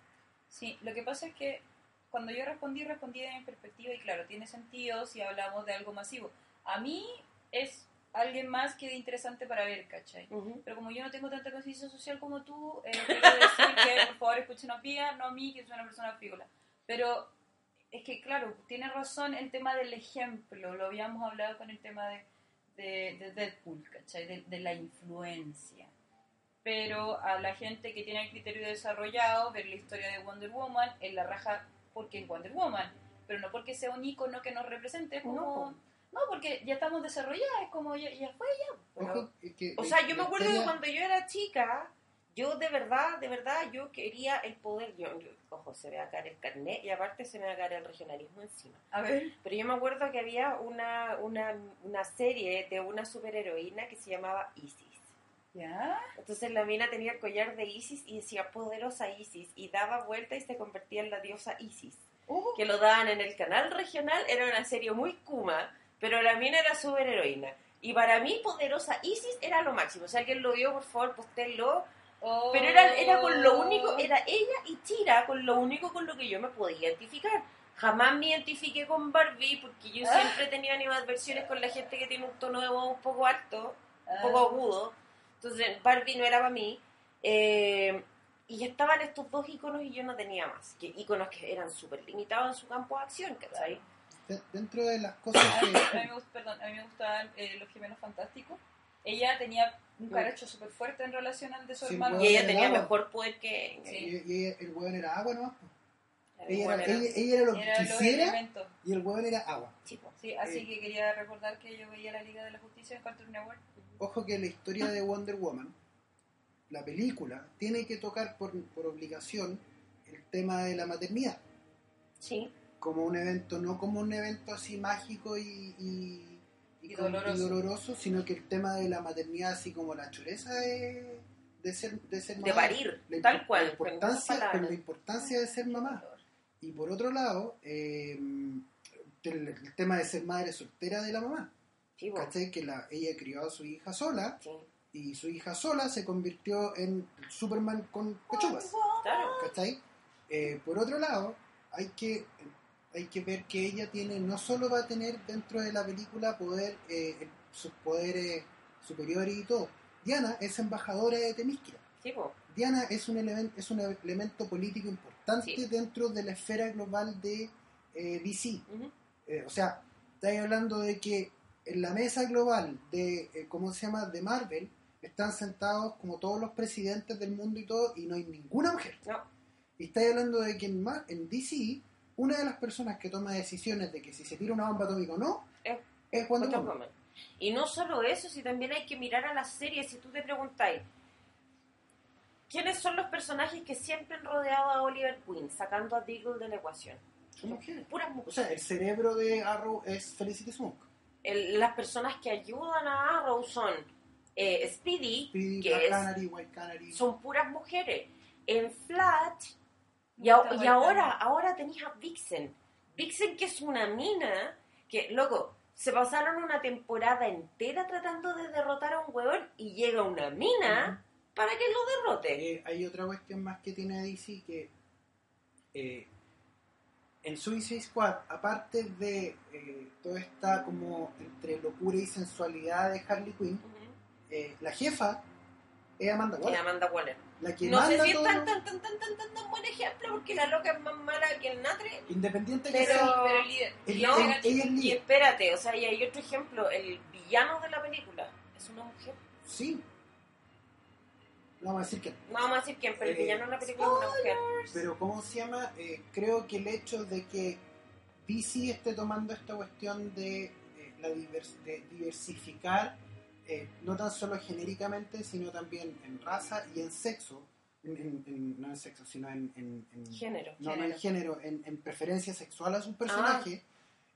Sí, lo que pasa es que cuando yo respondí, respondí de mi perspectiva y claro, tiene sentido si hablamos de algo masivo. A mí es alguien más que de interesante para ver, ¿cachai? Pero como yo no tengo tanta conciencia social como tú, eh, quiero decir que por favor escuchen a Pía, no a mí, que soy una persona frívola. Pero es que, claro, tiene razón el tema del ejemplo, lo habíamos hablado con el tema de, de, de Deadpool, ¿cachai? De, de la influencia. Pero a la gente que tiene el criterio desarrollado, ver la historia de Wonder Woman, en la raja porque es Wonder Woman, pero no porque sea un icono que nos represente, es como... No. No, porque ya estamos desarrolladas, es como ya, ya fue ya. Pero- Ojo, que- que O sea, yo me acuerdo que cuando yo era chica, yo de verdad, de verdad, yo quería el poder. Yo, yo- ojo, se me va a caer el carnet y aparte se me va a caer el regionalismo encima. A ver. Pero yo me acuerdo que había una, una, una serie de una superheroína que se llamaba Isis. ¿Ya? Entonces la mina tenía el collar de Isis y decía poderosa Isis y daba vuelta y se convertía en la diosa Isis. Uh, Que lo daban en el canal regional, era una serie muy kuma, pero la mina era superheroína. Y para mí poderosa Isis era lo máximo. Si alguien lo vio, por favor, posténlo. Oh. Pero era, era con lo único, era ella y Tira con lo único con lo que yo me podía identificar. Jamás me identifiqué con Barbie porque yo Ah. siempre he tenido animadversiones con la gente que tiene un tono de voz un poco alto un Ah. poco agudo. Entonces, Barbie no era para mí. Eh, y estaban estos dos iconos y yo no tenía más. Que iconos que eran súper limitados en su campo de acción, ¿cachai? de- dentro de las cosas A mí, a que mí me, perdón, a mí me gustaban eh, los gemelos fantásticos. Ella tenía un caracho súper fuerte en relación al de su Sí, hermano. Y ella el tenía agua. mejor poder que... Sí. y- el hueón era agua nomás. Ella era, era- ella, ella era lo Era quisiera y el hueón era agua. Sí, así Eh. que quería recordar que yo veía la Liga de la Justicia en Cartoon Network. Ojo que la historia de Wonder Woman, la película, tiene que tocar por, por obligación el tema de la maternidad. Sí. Como un evento, no como un evento así mágico y, y, Y doloroso. doloroso, sino que el tema de la maternidad, así como la chureza de, de ser, de ser De mamá. parir, la tal cual. La importancia, pero la importancia de ser mamá. Y por otro lado, eh, el, el tema de ser madre soltera de la mamá. Sí. ¿Cachai? Que la, ella crió a su hija sola Sí. y su hija sola se convirtió en Superman con pechugas. Claro. ¿Cachai? Eh, por otro lado, hay que, hay que ver que ella tiene, no solo va a tener dentro de la película poder, eh, sus poderes superiores y todo. Diana es embajadora de Temisquira. Sí. Diana es un, elemento es un elemento político importante Sí. dentro de la esfera global de eh, DC. Eh, o sea, estáis hablando de que en la mesa global de, eh, ¿cómo se llama?, de Marvel, están sentados como todos los presidentes del mundo y todo, y no hay ninguna mujer. No. Y estáis hablando de que en, Mar- en DC, una de las personas que toma decisiones de que si se tira una bomba atómica o no, Es es Wonder Wonder Woman. Woman. Y no solo eso, si también hay que mirar a las series, si tú te preguntáis, ¿quiénes son los personajes que siempre han rodeado a Oliver Queen, sacando a Deagle de la ecuación? Son mujeres. Puras O mujeres. sea, el cerebro de Arrow es Felicity Smoke. El- las personas que ayudan a Arrow son eh, Speedy, Speedy, que Black es- Canary, White Canary. son puras mujeres. En Flash, y, a- ahora, ahora tenéis a Vixen. Vixen que es una mina que, loco, se pasaron una temporada entera tratando de derrotar a un huevón y llega una mina para que lo derrote. Eh, hay otra cuestión más que tiene DC que eh, en Suicide Squad, aparte de eh, toda esta como entre locura y sensualidad de Harley Quinn, eh, la jefa es Amanda Waller. Amanda Waller. La que No sé si es tan, tan, tan, tan, tan, tan, tan buen ejemplo porque la loca es más mala que el Natre. independiente que Pero- sea, Pero el líder. el- no, el- ella es Y espérate, o sea, y hay otro ejemplo. El villano de la película es una mujer. Sí. No vamos a decir que No vamos a decir quién, pero el Eh, villano de la película es una mujer. Pero ¿cómo se llama? Eh, creo que el hecho de que DC esté tomando esta cuestión de, eh, la divers- de diversificar, eh, no tan solo genéricamente, sino también en raza y en sexo, en- en- en- no en sexo, sino en, Género. no, no en género, en, en preferencia sexual a su Ah. personaje,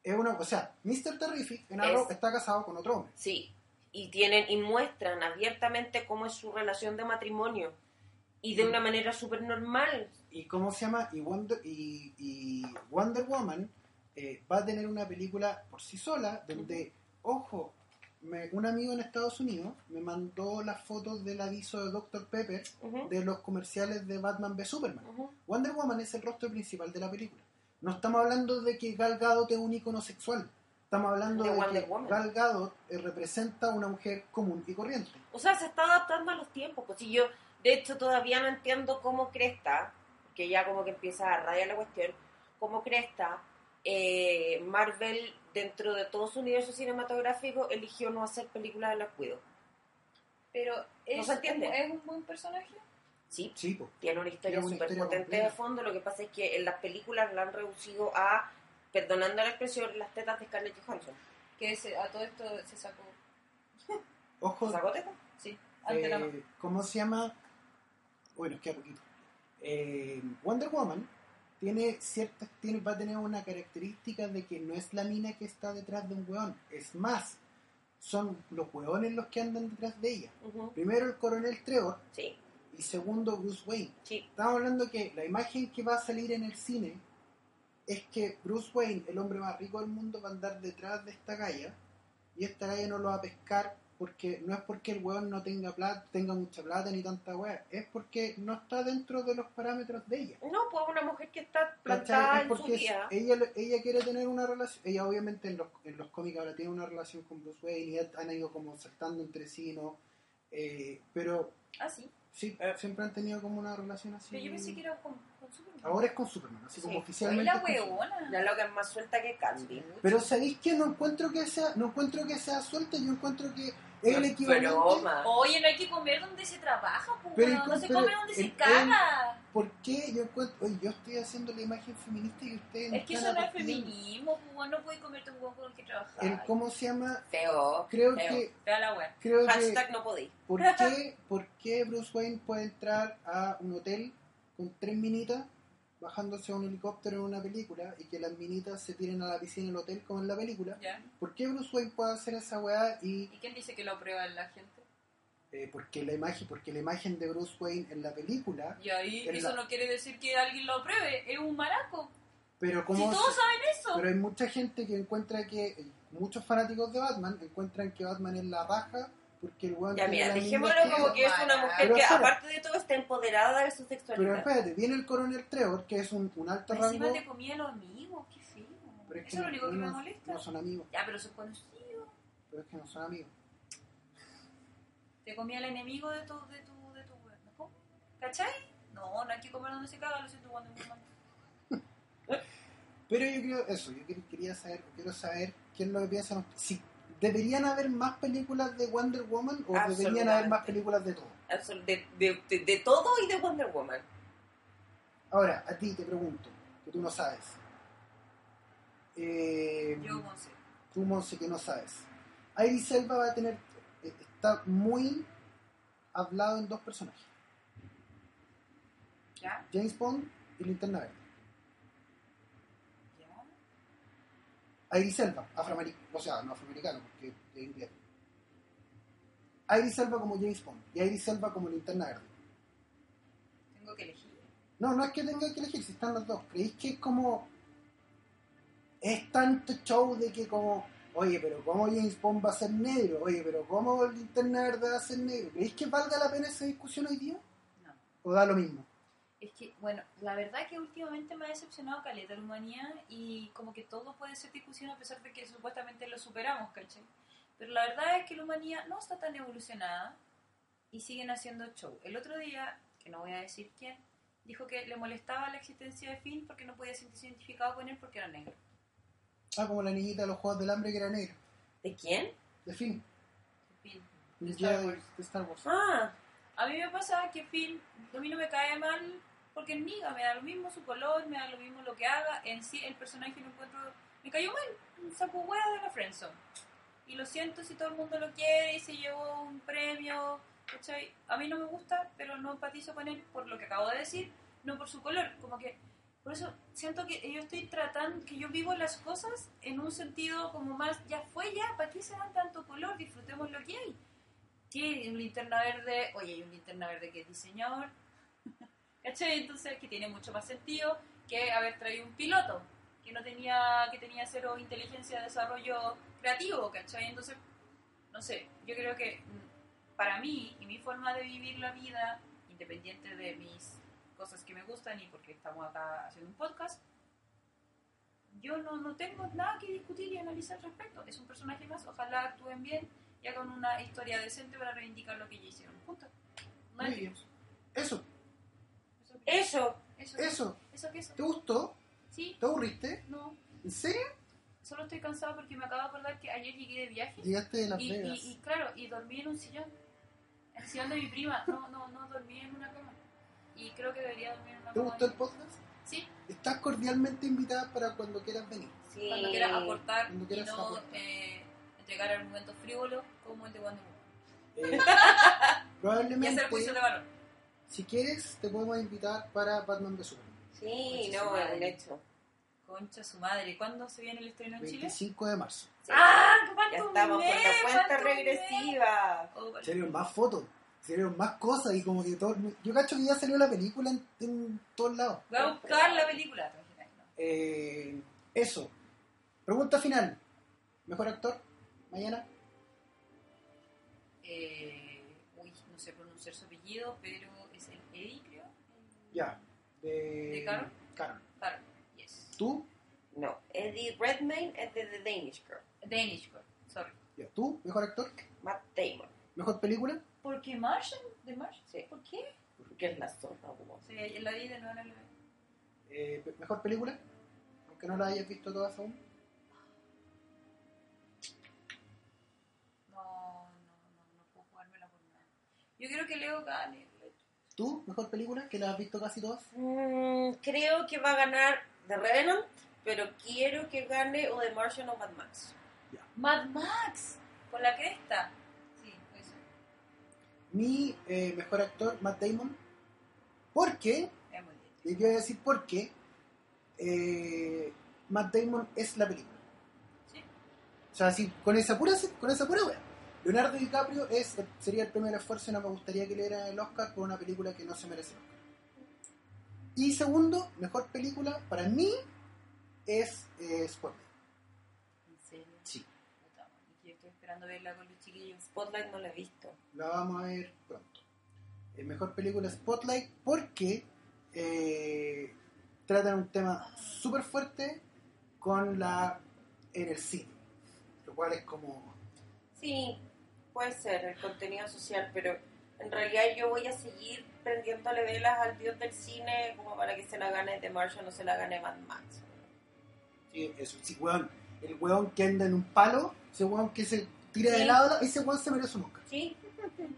es una, o sea, Mr. Terrific en Arrow Es- está casado con otro hombre. Sí, y tienen y muestran abiertamente cómo es su relación de matrimonio y de Mm. una manera súper normal. y cómo se llama y Wonder, y, y Wonder Woman eh, va a tener una película por sí sola donde ojo me- un amigo en Estados Unidos me mandó las fotos del aviso de Dr. Pepper de los comerciales de Batman v Superman. Wonder Woman es el rostro principal de la película no estamos hablando de que Gal Gadot es un icono sexual estamos hablando De de, que Woman. Gal Gadot eh, representa una mujer común y corriente O sea, se está adaptando a los tiempos. Pues si yo, de hecho, todavía no entiendo cómo Cresta, que ya como que empieza a rayar la cuestión, cómo Cresta, eh, Marvel, dentro de todo su universo cinematográfico, eligió no hacer películas de los cuidos. Pero es, se entiende. un, es un buen personaje. Sí, sí po. tiene una historia súper potente de fondo. Lo que pasa es que en las películas la han reducido a, perdonando la expresión, las tetas de Scarlett Johansson. Que se- a todo esto se sacó. ojo ¿Sacó tetas? Sí, la. Eh, ¿Cómo se llama? Bueno, es que a poquito. Eh, Wonder Woman tiene ciertas, tiene, va a tener una característica de que no es la mina que está detrás de un weón. Es más, son los weones los que andan detrás de ella. Primero el coronel Trevor Sí, y segundo Bruce Wayne. sí. Estamos hablando que la imagen que va a salir en el cine es que Bruce Wayne, el hombre más rico del mundo, va a andar detrás de esta galla y esta galla no lo va a pescar porque no es porque el weón no tenga plata, tenga mucha plata ni tanta weá, es porque no está dentro de los parámetros de ella. No, pues una mujer que está plantada Es en su vida. ella, ella quiere tener una relación, ella obviamente en los, en los cómics ahora tiene una relación con Bruce Wayne y han ido como saltando entre sí, ¿no? Eh, pero Ah, sí. sí, siempre han tenido como una relación así. Pero yo pensé que era con, con Superman. Ahora es con Superman, así como Sí. Oye, oficialmente. la huevona. La loca es más suelta que Candy. Pero sabéis que no encuentro que sea, no encuentro que sea suelta, yo encuentro que es el equivalente. Broma. Oye, no hay que comer donde se trabaja, pues. Pero, no se pero come donde el- se caga. ¿Por qué yo encuentro, oye, yo estoy haciendo la imagen feminista y ustedes Es que eso no es feminismo, pues. No puedes comerte un huevo con el que trabajar. El cómo se llama, Feo. creo feo. que, da la wea. creo que, Hashtag no podí. ¿por qué, ¿por qué Bruce Wayne puede entrar a un hotel con tres minitas bajándose a un helicóptero en una película y que las minitas se tiren a la piscina del hotel como en la película? ¿Ya? ¿Por qué Bruce Wayne puede hacer esa weá y ¿Y quién dice que lo aprueba la gente? eh, porque la imagen porque la imagen de Bruce Wayne en la película Y ahí eso la- no quiere decir que alguien lo apruebe. Es un maraco. pero Si como todos saben eso. pero hay mucha gente que encuentra que muchos fanáticos de Batman encuentran que Batman es la raja porque el weón Ya, mira, la dejémoslo como que es una mujer Pero que, espera. aparte de todo, está empoderada de su pero sexualidad. espérate viene el coronel Trevor que es un, un alto Encima rango te comía a los amigos. Qué feo. pero es Eso es lo único que no, me molesta. no son amigos Ya, pero son conocidos. pero es que no son amigos Te comía el enemigo de tu, de tu, de tu ¿no? ¿Cachai? No, no hay que comer donde se caga, lo siento cuando pero yo creo eso yo quer- quería saber quiero saber qué es lo que piensan ustedes. si deberían haber más películas de Wonder Woman o deberían haber más películas de todo De, de- de- de todo y de Wonder Woman. ahora a ti te pregunto que tú no sabes eh, Yo, Monse. tú Monse que no sabes Iris Elba va a tener eh, está muy hablado en dos personajes ¿Ya? James Bond y Linterna Verde ¿Ya? Iris Elba afroamericano o sea no afroamericano porque es inglés Iris Elba como James Bond y Iris Elba como Linterna Verde Tengo que elegir. no no es que tenga que elegir si están los dos creéis que es como es tanto show de que como oye pero cómo James Bond va a ser negro oye pero cómo Linterna Verde va a ser negro ¿creéis que valga la pena esa discusión hoy día? No. ¿O da lo mismo? Es que, bueno, la verdad que últimamente me ha decepcionado Caleta la humanidad y como que todo puede ser discusión a pesar de que supuestamente lo superamos, ¿cachai? Pero la verdad es que la humanidad no está tan evolucionada y siguen haciendo show. El otro día, que no voy a decir quién, dijo que le molestaba la existencia de Finn porque no podía sentirse identificado con él porque era negro. Ah, como la niñita de los Juegos del Hambre que era negra. ¿De quién? De fin. Finn. El De Star Wars. de Star Wars. Ah, A mí me pasa que Finn, a mí no me cae mal porque es niga, me da lo mismo su color, me da lo mismo lo que haga. En sí, el personaje lo encuentro. Me cayó mal, un saco hueá de la Friendzone. Y lo siento si todo el mundo lo quiere y se llevó un premio. ¿cachai? A mí no me gusta, pero no empatizo con él por lo que acabo de decir, no por su color. Como que. Por eso siento que yo estoy tratando, que yo vivo las cosas en un sentido como más, ya fue ya, ¿para qué se dan tanto color? Disfrutemos lo que hay que un linterna verde, oye, hay un linterna verde que es diseñador, ¿cachai? Entonces, que tiene mucho más sentido que haber traído un piloto, que no tenía, que tenía cero inteligencia de desarrollo creativo, ¿cachai? Entonces, no sé, yo creo que mm, para mí y mi forma de vivir la vida, independiente de mis cosas que me gustan y porque estamos acá haciendo un podcast, yo no, no tengo nada que discutir y analizar al respecto. Es un personaje más, ojalá actúen bien y hagan una historia decente para reivindicar lo que ya hicieron. Punto. No Muy bien. Eso, Eso, eso. eso, que- eso. que eso. ¿Te gustó? Sí, ¿Te aburriste? no. ¿En serio? Solo estoy cansada porque me acabo de acordar que ayer llegué de viaje Llegaste de Las y, Vegas. y, y claro, y dormí en un sillón. En el sillón de mi prima. No, no, no dormí en una cama. Y creo que debería dormir en una ¿Te cama. gustó el podcast? Sí, Estás cordialmente invitada para cuando quieras venir. Sí. cuando quieras aportar Cuando y quieras no aportar. eh, entregar argumentos frívolos como el de Wonder Woman. Eh, Y probablemente, hacer juicio de valor. Si quieres, te podemos invitar para Batman de Superman. Sí, Concha su no, un hecho. Concha su madre. ¿Cuándo se viene el estreno en Chile? 25 de marzo. Sí. ¡Ah! ya ¿Cuánto estamos con mes? la cuenta ¿Cuánto regresiva. Oh, vale. Salieron más fotos, salieron más cosas y como que todo... Yo cacho que ya salió la película en, en todos lados. Voy a buscar la película. Eh, eso. Pregunta final. ¿Mejor actor? Mañana. Eh, uy, no sé pronunciar su apellido, pero es el Eddie, creo. Ya. De, ¿De Carol? Carol. Claro, yes. ¿Tú? No, Eddie Redmayne es de The Danish Girl. Danish Girl, sorry. Ya. ¿Tú? ¿Mejor actor? Matt Damon. ¿Mejor película? ¿Por qué Martian? ¿De Martian? Sí. ¿Por qué? Porque es la como. Sí, la vi de nuevo en el... Eh, ¿Mejor película? Aunque no la hayas visto todas aún. No, no, no, no puedo jugármela por nada. Yo quiero que Leo gane. ¿Tú? ¿Mejor película? Que la has visto casi todas. Mm, creo que va a ganar The Revenant, pero quiero que gane o The Martian o Mad Max. Mad Max, con la cresta. Sí, ser. Mi eh, mejor actor, Matt Damon. ¿Por qué? Y quiero decir por qué. Eh, Matt Damon es la película. Sí. O sea, si con esa pura, con esa pura wea. Leonardo DiCaprio es, sería el primer esfuerzo y no me gustaría que le dieran el Oscar por una película que no se merece el Oscar. Y segundo, mejor película para mí es eh, Spotlight. ¿En serio? Sí. Yo estoy esperando verla con los chiquillos. Spotlight no la he visto. La vamos a ver pronto. Eh, mejor película Spotlight porque eh, tratan un tema súper fuerte con la en el cine. Lo cual es como... Sí, puede ser el contenido social, pero en realidad yo voy a seguir prendiéndole velas al dios del cine como para que se la gane The Martian o se la gane Mad Max. Sí, eso, sí, weón. El weón que anda en un palo, ese weón que se tira de lado, ese weón se merece un Oscar. Sí,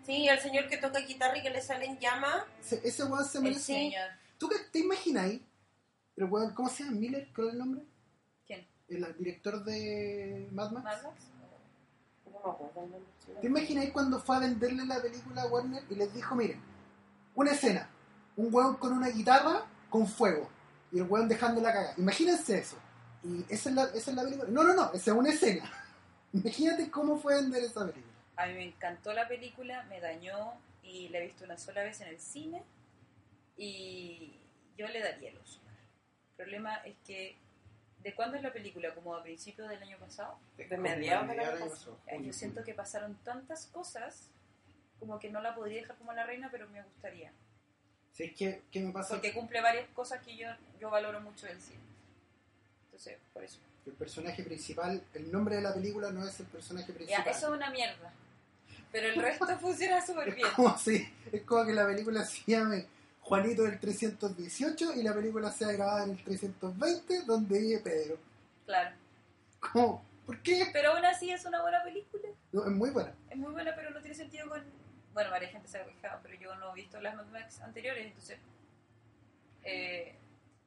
sí, el señor que toca guitarra y que le salen llamas. Ese, ese weón se El merece... Señor. ¿Tú qué te imagináis? El weón, ¿cómo se llama? ¿Miller? ¿Cuál es el nombre? ¿Quién? El director de Mad Max. ¿Mad Max? No me acuerdo el nombre. ¿Te imagináis cuando fue a venderle la película a Warner y les dijo, miren, una escena, un weón con una guitarra con fuego y el weón dejando la caga? Imagínense eso. Y esa es la, esa es la película. No, no, no, esa es una escena. Imagínate cómo fue a vender esa película. A mí me encantó la película, me dañó y la he visto una sola vez en el cine y yo le daría el Oscar. El problema es que, ¿de cuándo es la película? ¿Como a principios del año pasado? De mediados del año pasado. Yo siento que pasaron tantas cosas como que no la podría dejar como la reina, pero me gustaría. Si es que, ¿qué me pasa? Porque cumple varias cosas que yo, yo valoro mucho del cine. Entonces, por eso. El personaje principal, el nombre de la película no es el personaje Ya, principal. eso es una mierda. Pero el resto funciona súper bien. Es como, si, es como que la película se llame Juanito del 318 y la película sea grabada en el 320 donde vive Pedro. Claro. ¿Cómo? ¿Por qué? Pero aún así es una buena película. No, es muy buena. Es muy buena, pero no tiene sentido con... Bueno, varias gente se ha quejado, pero yo no he visto las Mad Max anteriores, entonces eh,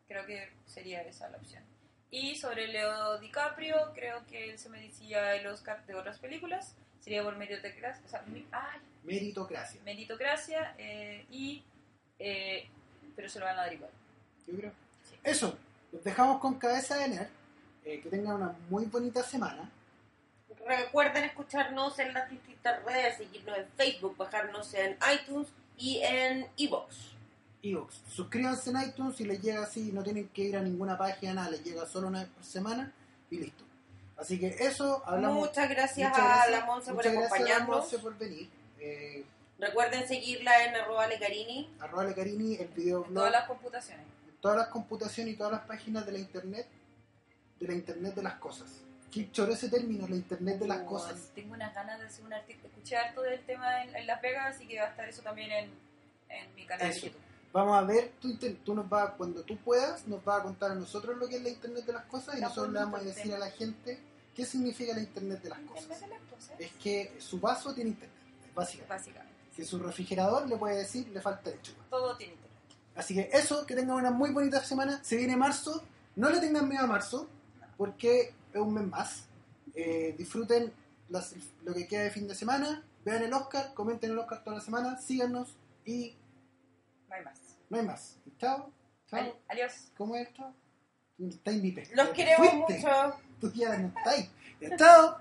creo que sería esa la opción. Y sobre Leo DiCaprio, creo que él se merecía el Oscar de otras películas. Sería por meritocracia, o sea, mi- ay, Meritocracia. meritocracia eh, y... eh, pero se lo van a dar igual. Yo creo. Sí. Eso. Los dejamos con cabeza de nerd. Eh, que tengan una muy bonita semana. Recuerden escucharnos en las distintas redes, seguirnos en Facebook, bajarnos en iTunes y en Evox. Evox. Suscríbanse en iTunes si les llega así, no tienen que ir a ninguna página, nada, les llega solo una vez por semana y listo. Así que eso, hablamos. Muchas gracias muchas a gracias- la Monse por muchas gracias a la acompañarnos. Monse por venir. Eh, Recuerden seguirla en arroba lecarini. arroba Lecarini, el videoblog, Todas las computaciones. todas las computaciones y todas las páginas de la internet, de la internet de las cosas. Qué choro ese término, la internet de las Oh, cosas. Tengo unas ganas de hacer un artículo. Escuché harto del tema en, en Las Vegas, así que va a estar eso también en, en mi canal Eso. de YouTube. Vamos a ver, tú, tú nos vas, cuando tú puedas, nos vas a contar a nosotros lo que es la internet de las cosas y Ya, nosotros le vamos a decir a la gente qué significa la internet de las Internet cosas. de las cosas, Es que su vaso tiene internet, básicamente. básicamente. Que su refrigerador le puede decir le falta lechuga. Todo tiene internet. Así que eso, que tengan una muy bonita semana. Se viene marzo. No le tengan miedo a marzo, porque es un mes más. Eh, disfruten las- lo que queda de fin de semana. Vean el Oscar, comenten el Oscar toda la semana. Síganos y No hay más. no hay más. Chao. Chao. Ad- Adiós. ¿Cómo es esto? Los queremos fuiste. mucho. Tú ya no estás. Ya, Chao.